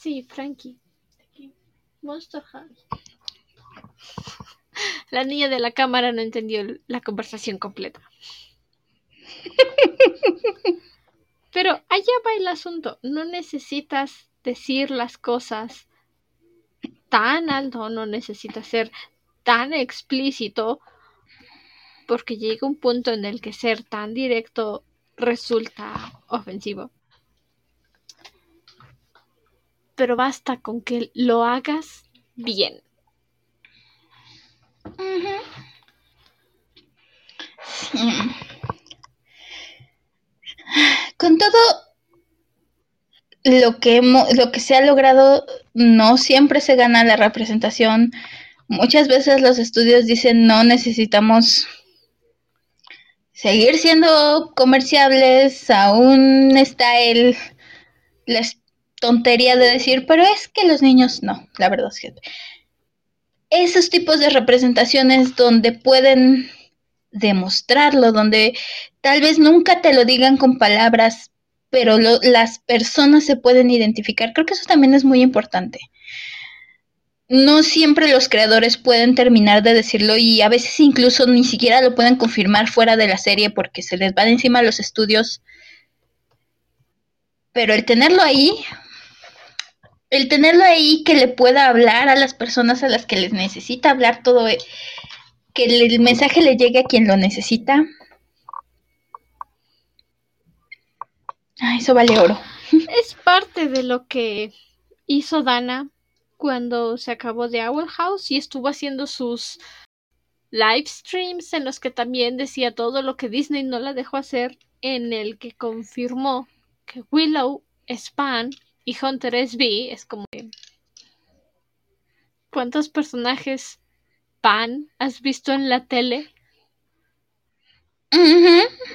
Sí, Frankie. Monster High. <laughs> La niña de la cámara no entendió la conversación completa. <laughs> Pero allá va el asunto. No necesitas decir las cosas tan alto, no necesitas ser tan explícito, porque llega un punto en el que ser tan directo resulta ofensivo. Pero basta con que lo hagas bien. Con todo lo que, lo que se ha logrado, no siempre se gana la representación. Muchas veces los estudios dicen no necesitamos seguir siendo comerciables, aún está el, la tontería de decir, pero es que los niños no, la verdad es que esos tipos de representaciones donde pueden demostrarlo, donde tal vez nunca te lo digan con palabras, pero las personas se pueden identificar. Creo que eso también es muy importante. No siempre los creadores pueden terminar de decirlo y a veces incluso ni siquiera lo pueden confirmar fuera de la serie porque se les van encima los estudios. Pero el tenerlo ahí el tenerlo ahí que le pueda hablar a las personas a las que les necesita hablar todo, eh, que el, mensaje le llegue a quien lo necesita. Ah, eso vale oro. Es parte de lo que hizo Dana cuando se acabó de Owl House y estuvo haciendo sus live streams en los que también decía todo lo que Disney no la dejó hacer, en el que confirmó que Willow es pan y Hunter SB es como ¿Cuántos personajes pan has visto en la tele?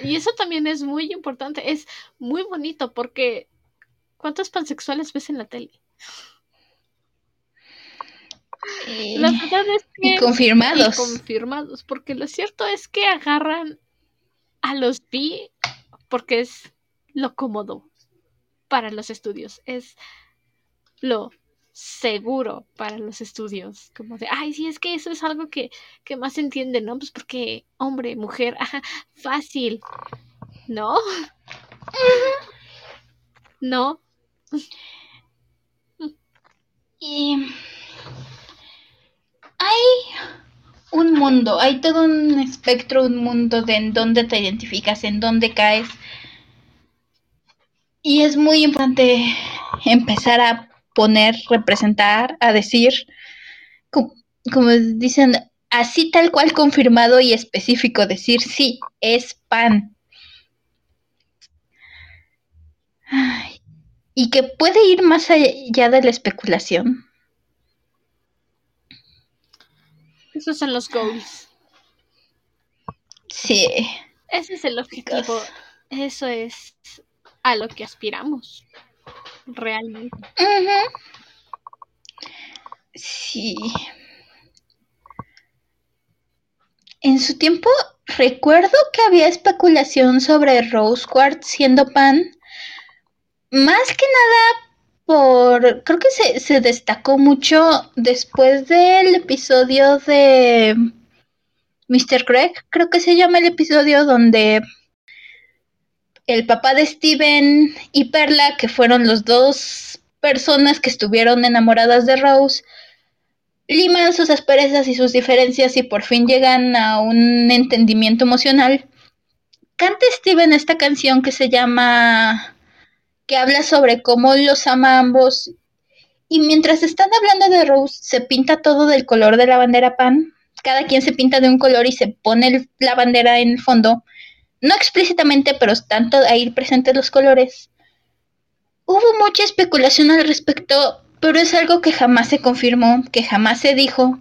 Y eso también es muy importante, es muy bonito porque ¿cuántos pansexuales ves en la tele? la verdad es que... Y confirmados. confirmados, porque lo cierto es que agarran a los bi porque es lo cómodo para los estudios, es lo seguro para los estudios, como de, ay, sí, es que eso es algo que, que más entiende, ¿no? Pues porque hombre, mujer, <laughs> ajá, fácil, ¿no? no. Y hay un mundo, hay todo un espectro, un mundo de en dónde te identificas, en dónde caes, y es muy importante empezar a poner, representar, a decir, como, dicen, así tal cual confirmado y específico, decir sí, es pan. y que puede ir más allá de la especulación. Esos son los goals. Sí. Ese es el objetivo. Eso es a lo que aspiramos. Realmente. Sí. En su tiempo recuerdo que había especulación sobre Rose Quartz siendo pan. Más que nada por... Creo que se, se destacó mucho después del episodio de Mr. Craig. Creo que se llama el episodio donde el papá de Steven y Perla, que fueron los dos personas que estuvieron enamoradas de Rose, liman sus asperezas y sus diferencias y por fin llegan a un entendimiento emocional. Canta Steven esta canción que se llama que habla sobre cómo los ama ambos y mientras están hablando de Rose se pinta todo del color de la bandera pan. Cada quien se pinta de un color y se pone la bandera en el fondo no explícitamente, pero están ahí presentes los colores. Hubo mucha especulación al respecto, pero es algo que jamás se confirmó, que jamás se dijo.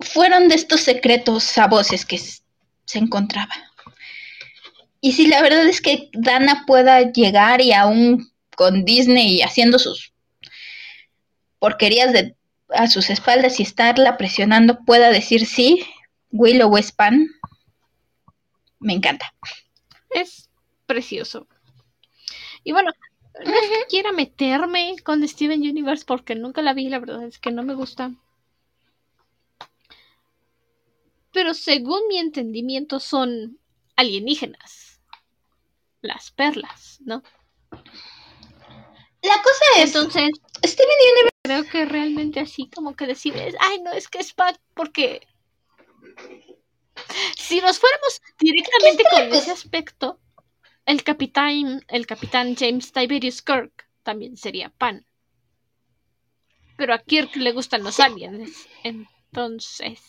Fueron de estos secretos a voces que se encontraba. Y si la verdad es que Dana pueda llegar y aún con Disney haciendo sus porquerías de, a sus espaldas y estarla presionando, pueda decir sí, Willow es pan, me encanta. Es precioso. Y bueno, no es que quiera meterme con Steven Universe porque nunca la vi, la verdad es que no me gusta. Pero según mi entendimiento son alienígenas. Las perlas, ¿no? La cosa es. Entonces, Steven Universe. Creo que realmente así como que decides, ay, no, es que es Pat porque si nos fuéramos directamente con ese aspecto, el capitán, el capitán James Tiberius Kirk también sería pan. Pero a Kirk le gustan los aliens, entonces.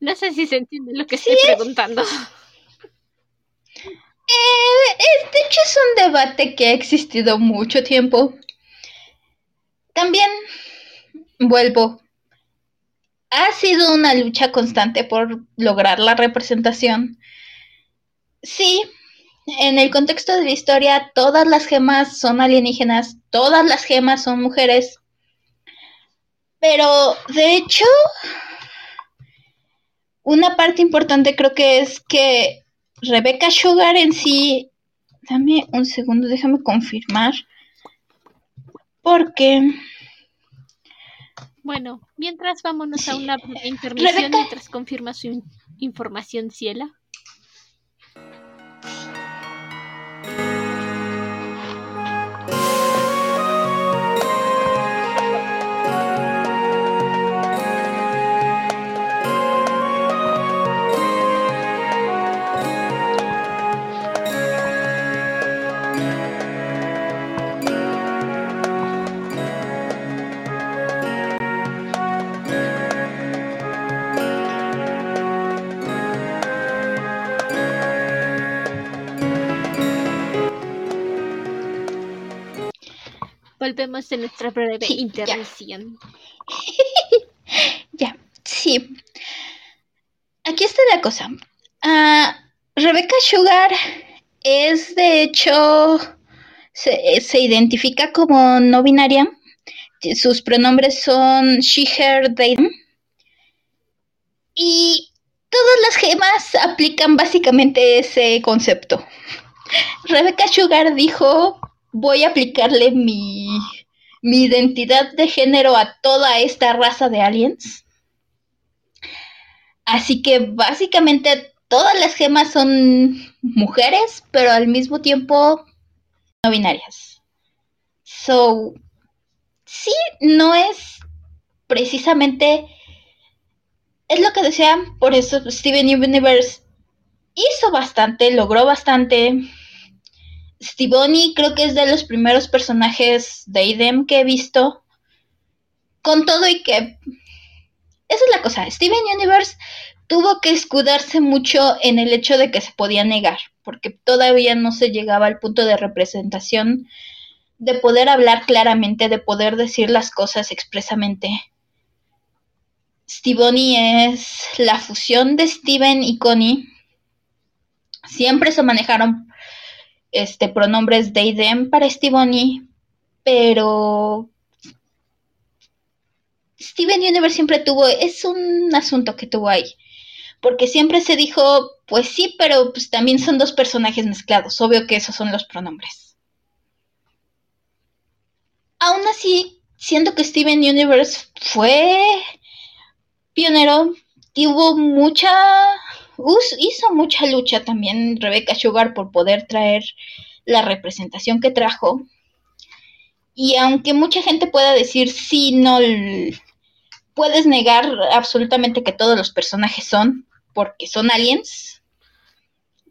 No sé si se entiende lo que estoy preguntando. Eh, de hecho es un debate que ha existido mucho tiempo. También vuelvo ha sido una lucha constante por lograr la representación. Sí, en el contexto de la historia, todas las gemas son alienígenas, todas las gemas son mujeres. Pero, de hecho, una parte importante creo que es que Rebecca Sugar en sí... Dame un segundo, déjame confirmar. Porque... Bueno, mientras vámonos a <laughs> una intermisión mientras confirma su información Ciela. Volvemos en nuestra breve intervención. <laughs> Ya. sí. Aquí está la cosa. Ah, Rebecca Sugar es de hecho, se, se, identifica como no binaria. Sus pronombres son she, her, they. Y todas las gemas aplican básicamente ese concepto. <laughs> Rebecca Sugar dijo voy a aplicarle mi, mi identidad de género a toda esta raza de aliens. Así que básicamente todas las gemas son mujeres, pero al mismo tiempo no binarias. So, sí, no es precisamente... Es lo que decía, por eso Steven Universe hizo bastante, logró bastante, Stivoni creo que es de los primeros personajes de IDEM que he visto. Con todo y que... Esa es la cosa. Steven Universe tuvo que escudarse mucho en el hecho de que se podía negar, porque todavía no se llegaba al punto de representación, de poder hablar claramente, de poder decir las cosas expresamente. Stivoni es la fusión de Steven y Connie Siempre se manejaron este, pronombres they, them para Stevie, pero Steven Universe siempre tuvo, es un asunto que tuvo ahí, porque siempre se dijo, pues sí, pero pues también son dos personajes mezclados, obvio que esos son los pronombres. Aún así, siento que Steven Universe fue pionero, tuvo mucha, hizo mucha lucha también Rebecca Sugar por poder traer la representación que trajo. Y aunque mucha gente pueda decir sí, no, puedes negar absolutamente que todos los personajes son, porque son aliens.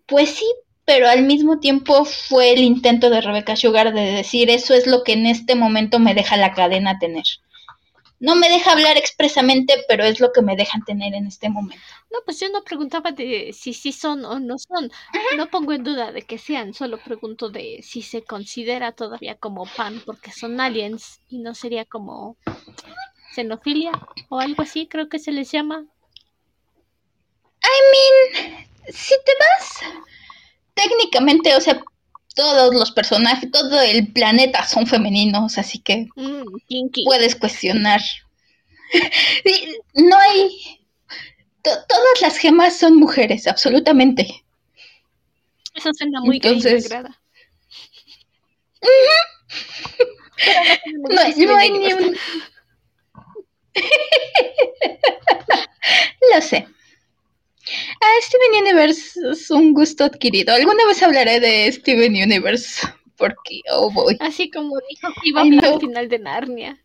Pues sí, pero al mismo tiempo fue el intento de Rebecca Sugar de decir eso es lo que en este momento me deja la cadena tener. No me deja hablar expresamente, pero es lo que me dejan tener en este momento. No, pues yo no preguntaba de si sí son o no son. No pongo en duda de que sean, solo pregunto de si se considera todavía como pan porque son aliens y no sería como xenofilia o algo así, creo que se les llama. I mean, si te vas técnicamente, o sea, todos los personajes, todo el planeta son femeninos, así que Mm, puedes cuestionar. <laughs> no hay... to- todas las gemas son mujeres, absolutamente. Eso suena muy gay, me Entonces- agrada. No, no hay ni un... <laughs> Lo sé. Ah, Steven Universe es un gusto adquirido. Alguna vez hablaré de Steven Universe. Porque, oh boy. Así como dijo que iba a hablar no. al final de Narnia.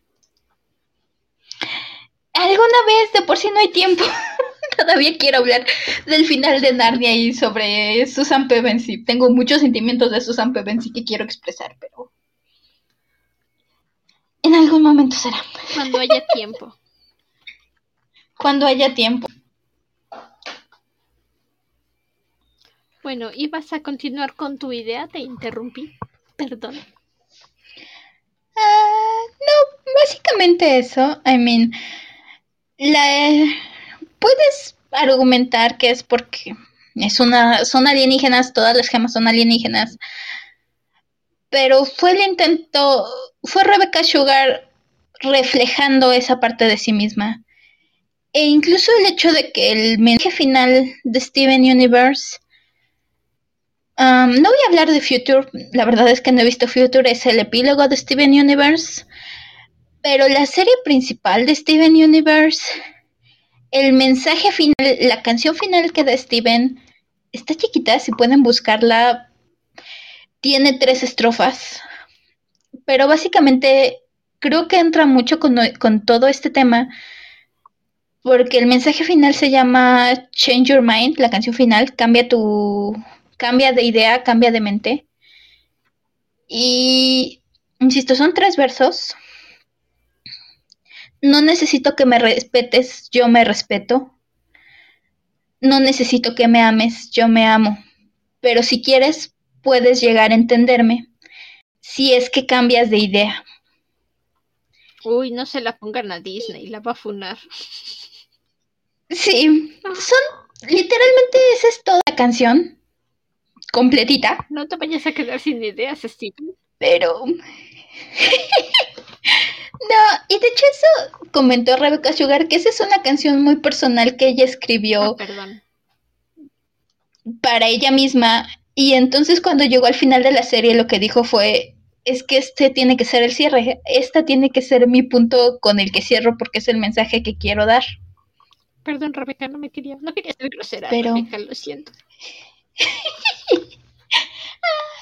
Alguna vez, de por sí no hay tiempo. <laughs> <laughs> Todavía quiero hablar del final de Narnia y sobre Susan Pevensey. Tengo muchos sentimientos de Susan Pevensey que quiero expresar, pero. En algún momento será. Cuando haya tiempo. <laughs> Cuando haya tiempo. Bueno, ¿ibas a continuar con tu idea? Te interrumpí. Perdón. Ah, no, básicamente eso. I mean, la, puedes argumentar que es porque es una, son alienígenas, todas las gemas son alienígenas. Pero fue el intento, fue Rebecca Sugar reflejando esa parte de sí misma. E incluso el hecho de que el mensaje final de Steven Universe Um, no voy a hablar de Future, la verdad es que no he visto Future, es el epílogo de Steven Universe, pero la serie principal de Steven Universe, el mensaje final, la canción final que da Steven, está chiquita, si pueden buscarla, tiene tres estrofas, pero básicamente creo que entra mucho con, con todo este tema, porque el mensaje final se llama Change Your Mind, la canción final, cambia tu cambia de idea, cambia de mente. Y, insisto, son tres versos. No necesito que me respetes, yo me respeto. No necesito que me ames, yo me amo. Pero si quieres, puedes llegar a entenderme. Si es que cambias de idea. Uy, no se la pongan a Disney, la va a funar. Sí, son, literalmente esa es toda la canción completita, No te vayas a quedar sin ideas, Steven. pero... <laughs> no, y de hecho eso comentó Rebecca Sugar, que esa es una canción muy personal que ella Ah, escribió perdón. para ella misma, y entonces cuando llegó al final de la serie lo que dijo fue, es que este tiene que ser el cierre, esta tiene que ser mi punto con el que cierro porque es el mensaje que quiero dar. Perdón, Rebeca, no me quería, no quería ser grosera, Pero- Rebeca, lo siento. <laughs>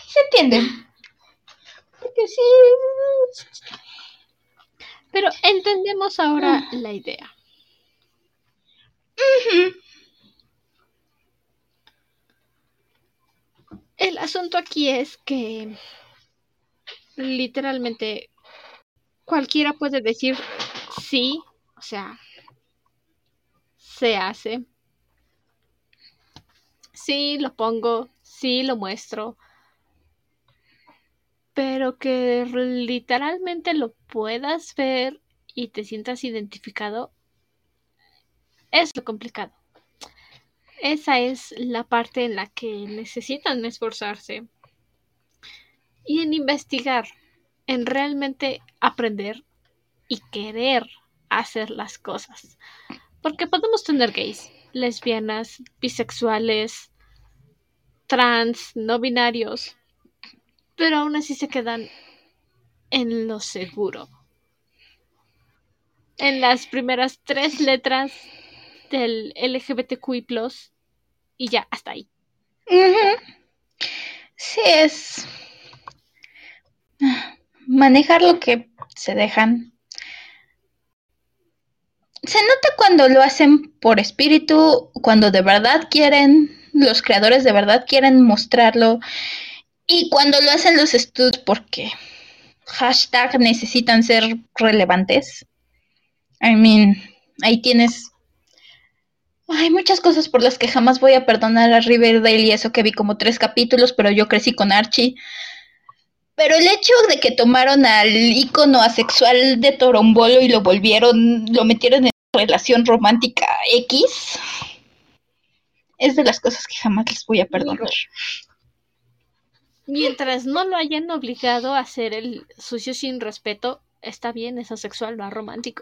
¿Se entiende? Porque <laughs> sí... Pero entendemos ahora la idea. El asunto aquí es que literalmente cualquiera puede decir sí, o sea, se hace. Sí, lo pongo, sí, lo muestro. Pero que literalmente lo puedas ver y te sientas identificado es lo complicado. esa es la parte en la que necesitan esforzarse. Y en investigar, en realmente aprender y querer hacer las cosas. Porque podemos tener gays, lesbianas, bisexuales, trans, no binarios, pero aún así se quedan en lo seguro. En las primeras tres letras del LGBTQI y ya, hasta ahí. Sí, es manejar lo que se dejan. Se nota cuando lo hacen por espíritu, cuando de verdad quieren, los creadores de verdad quieren mostrarlo, y cuando lo hacen los estudios porque hashtag necesitan ser relevantes. I mean, ahí tienes hay muchas cosas por las que jamás voy a perdonar a Riverdale y eso que vi como tres capítulos, pero yo crecí con Archie. Pero el hecho de que tomaron al icono asexual de Torombolo y lo volvieron, lo metieron en relación romántica X, es de las cosas que jamás les voy a perdonar. Mientras no lo hayan obligado a hacer el sucio sin respeto, está bien, es asexual, no romántico.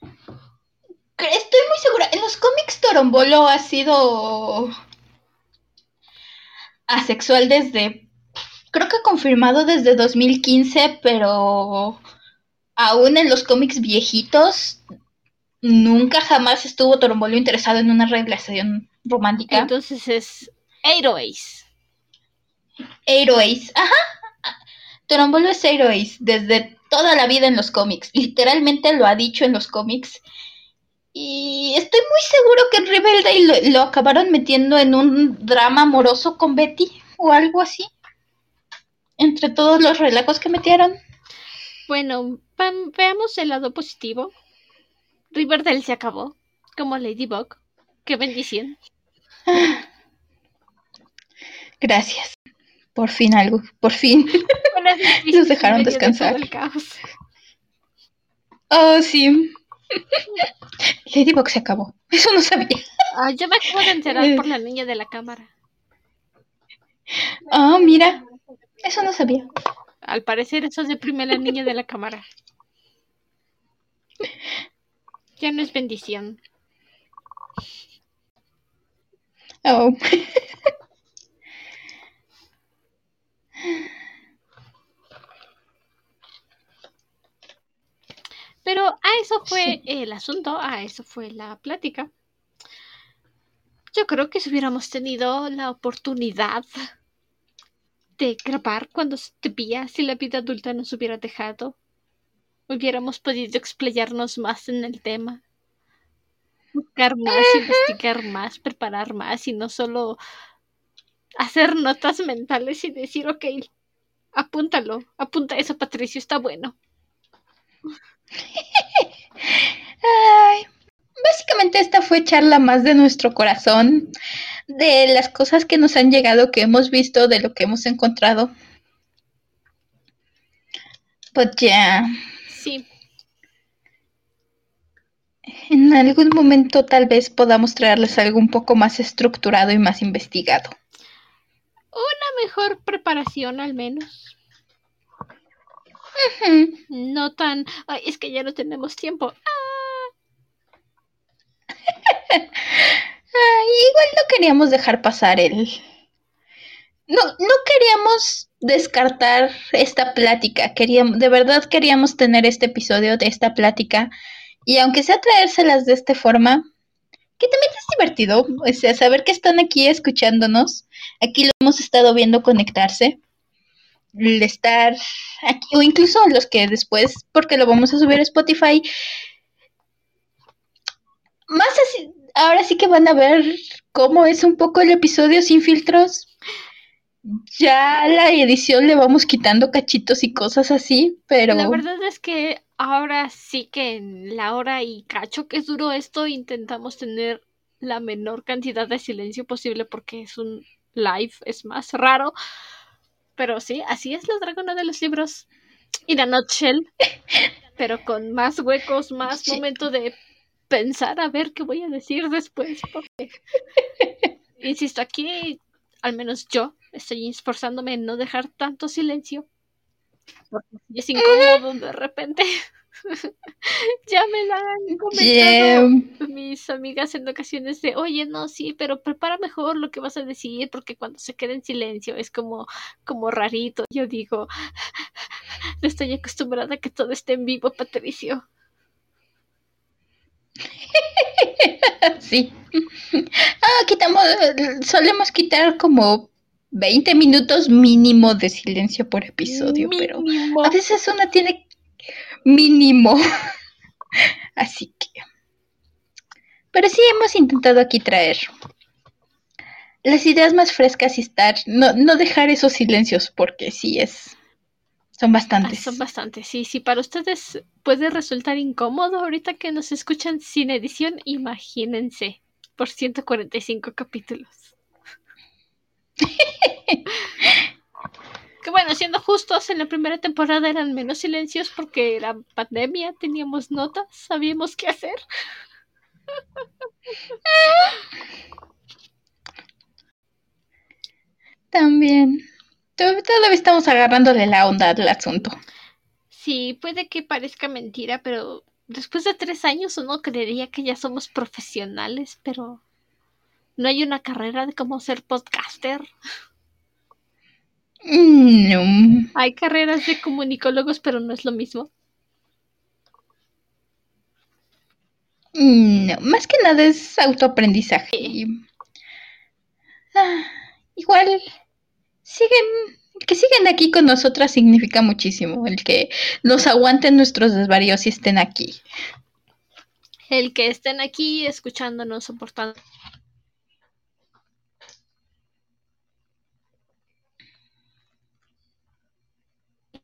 Estoy muy segura. En los cómics Torombolo ha sido asexual desde. Creo que confirmado desde 2015, pero aún en los cómics viejitos, nunca jamás estuvo Torombolo interesado en una relación romántica. Entonces es Ace. Ace, ajá. Torombolo es Ace desde toda la vida en los cómics. Literalmente lo ha dicho en los cómics y estoy muy seguro que en Riverdale lo, acabaron metiendo en un drama amoroso con Betty o algo así. Entre todos los relajos que metieron. Bueno, veamos el lado positivo. Riverdale se acabó, como Ladybug. Qué bendición. <laughs> Gracias. Por fin algo, por fin. <laughs> Nos dejaron descansar. Oh, sí. <laughs> Ladybug se acabó. Eso no sabía. Ah, yo me acabo de enterar por la <laughs> niña de la cámara. Ah, mira. Eso no sabía. Al parecer eso deprime a la niña de la cámara. Ya no es bendición. Oh. Pero a eso fue el asunto, a eso fue la plática. Yo creo que si hubiéramos tenido la oportunidad de grabar cuando se te si la vida adulta nos hubiera dejado, hubiéramos podido explayarnos más en el tema. Buscar más, investigar más, preparar más y no solo hacer notas mentales y decir, ok, apúntalo, apunta eso, Patricio, está bueno. básicamente esta fue charla más de nuestro corazón, de las cosas que nos han llegado, que hemos visto, de lo que hemos encontrado. Pues ya. Sí. En algún momento tal vez podamos traerles algo un poco más estructurado y más investigado. Una mejor preparación al menos. No tan, ay, es que ya no tenemos tiempo. <laughs> igual no queríamos dejar pasar el... No, no queríamos descartar esta plática. Queríamos, de verdad queríamos tener este episodio de esta plática. Y aunque sea traérselas de esta forma, que también es divertido, o sea, saber que están aquí escuchándonos. Aquí lo hemos estado viendo conectarse el estar aquí, o incluso los que después, porque lo vamos a subir a Spotify, más así, ahora sí que van a ver cómo es un poco el episodio sin filtros. Ya la edición le vamos quitando cachitos y cosas así, pero... La verdad es que ahora sí que en la hora y cacho que es duro esto, intentamos tener la menor cantidad de silencio posible porque es un live, es más raro. Pero sí, así es la dragona de los libros. Y la nutshell. <laughs> pero con más huecos, más momento de pensar a ver qué voy a decir después. Porque, <laughs> insisto, aquí, al menos yo, estoy esforzándome en no dejar tanto silencio. Porque es incómodo de repente. <laughs> ya me la han comentado mis amigas en ocasiones de, oye, no, sí, pero prepara mejor lo que vas a decir, porque cuando se queda en silencio es como, como rarito. Yo digo, no estoy acostumbrada a que todo esté en vivo, Patricio. <laughs> sí. Ah, quitamos, solemos quitar como 20 minutos mínimo de silencio por episodio, pero a veces una tiene mínimo. <laughs> Así que. Pero sí hemos intentado aquí traer las ideas más frescas y estar, no, no dejar esos silencios, porque sí es. Son bastantes. son bastantes, sí. Si para ustedes puede resultar incómodo ahorita que nos escuchan sin edición, imagínense por 145 capítulos. <laughs> Que bueno, siendo justos, en la primera temporada eran menos silencios porque era pandemia, teníamos notas, sabíamos qué hacer. <laughs> También. Todavía estamos agarrándole la onda al asunto. Sí, puede que parezca mentira, pero después de tres años uno creería que ya somos profesionales, pero no hay una carrera de cómo ser podcaster. No. Hay carreras de comunicólogos, pero no es lo mismo. No, más que nada es autoaprendizaje. Ah, igual, siguen, el que siguen aquí con nosotras significa muchísimo. El que nos aguanten nuestros desvaríos y estén aquí. El que estén aquí escuchándonos, soportando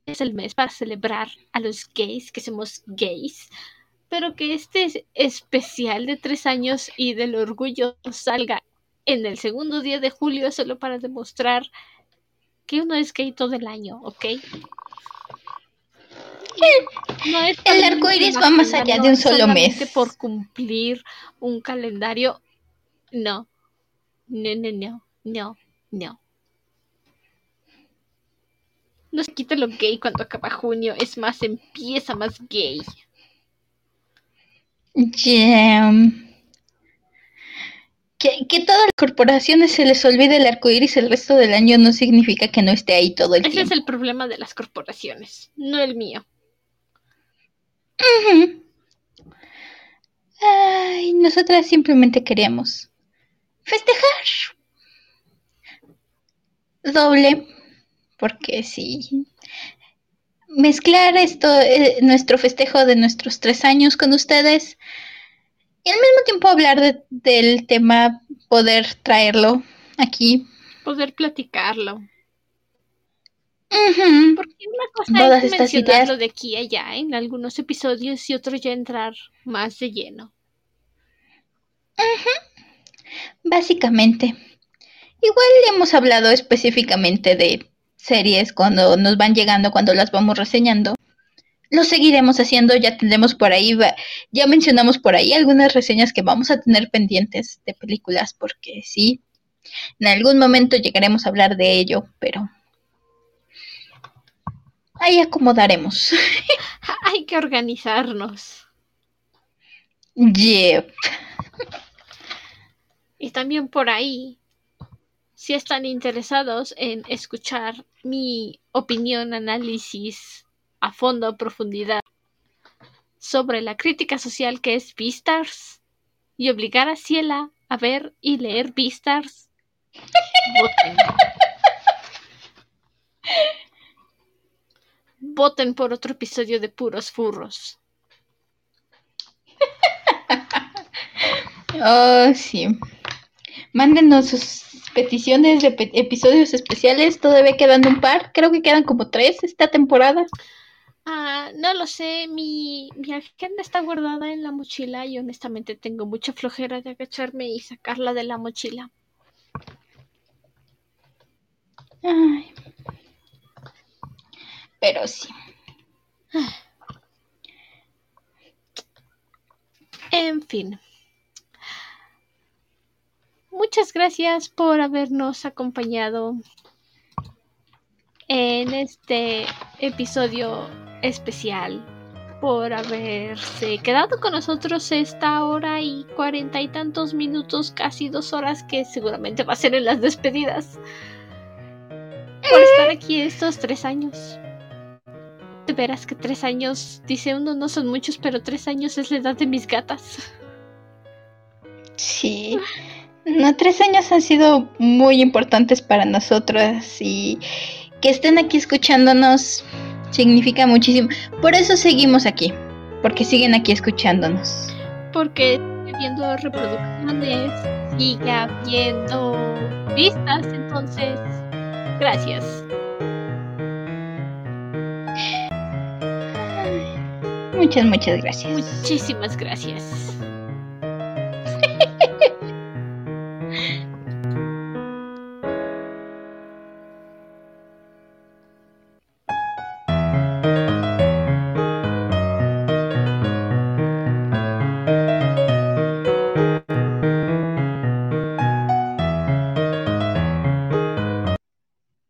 es el mes para celebrar a los gays, que somos gays, pero que este especial de tres años y del orgullo salga en el segundo día de julio solo para demostrar que uno es gay todo el año, ¿ok? No es el arco iris va más allá de un solo mes. Por cumplir un calendario, no, no, no, no, no, no. No se quita lo gay cuando acaba junio, es más, empieza más gay. Yeah. Que, que todas las corporaciones se les olvide el arco iris el resto del año no significa que no esté ahí todo el Ese tiempo. es el problema de las corporaciones, no el mío. Ay, nosotras simplemente queríamos festejar. Doble porque sí, mezclar esto, eh, nuestro festejo de nuestros tres años con ustedes y al mismo tiempo hablar de, del tema, poder traerlo aquí. Poder platicarlo. Porque una cosa Todas es estas mencionarlo ideas. de aquí a allá en algunos episodios y otro ya entrar más de lleno. Básicamente. Igual hemos hablado específicamente de series cuando nos van llegando, cuando las vamos reseñando. Lo seguiremos haciendo, ya tendremos por ahí, ya mencionamos por ahí algunas reseñas que vamos a tener pendientes de películas, porque sí, en algún momento llegaremos a hablar de ello, pero ahí acomodaremos. <laughs> Hay que organizarnos. Yep. Y también por ahí, si están interesados en escuchar mi opinión, análisis a fondo, a profundidad sobre la crítica social que es Beastars y obligar a Ciela a ver y leer Beastars, voten. Voten por otro episodio de Puros Furros. Oh, sí. Mándenos sus peticiones de pe- episodios especiales. Todavía quedan un par. Creo que quedan como tres esta temporada. Ah, no lo sé, mi, mi agenda está guardada en la mochila y honestamente tengo mucha flojera de agacharme y sacarla de la mochila. Ay. Pero sí. En fin. Muchas gracias por habernos acompañado en este episodio especial, por haberse quedado con nosotros esta hora y cuarenta y tantos minutos, casi dos horas, que seguramente va a ser en las despedidas. Por estar aquí estos tres años. De veras que tres años, dice uno, no son muchos, pero tres años es la edad de mis gatas. Sí. No, tres años han sido muy importantes para nosotros y que estén aquí escuchándonos significa muchísimo. Por eso seguimos aquí, porque siguen aquí escuchándonos. Porque viendo reproducciones, sigue habiendo vistas, entonces, gracias. Muchas, muchas gracias. Muchísimas gracias. <laughs>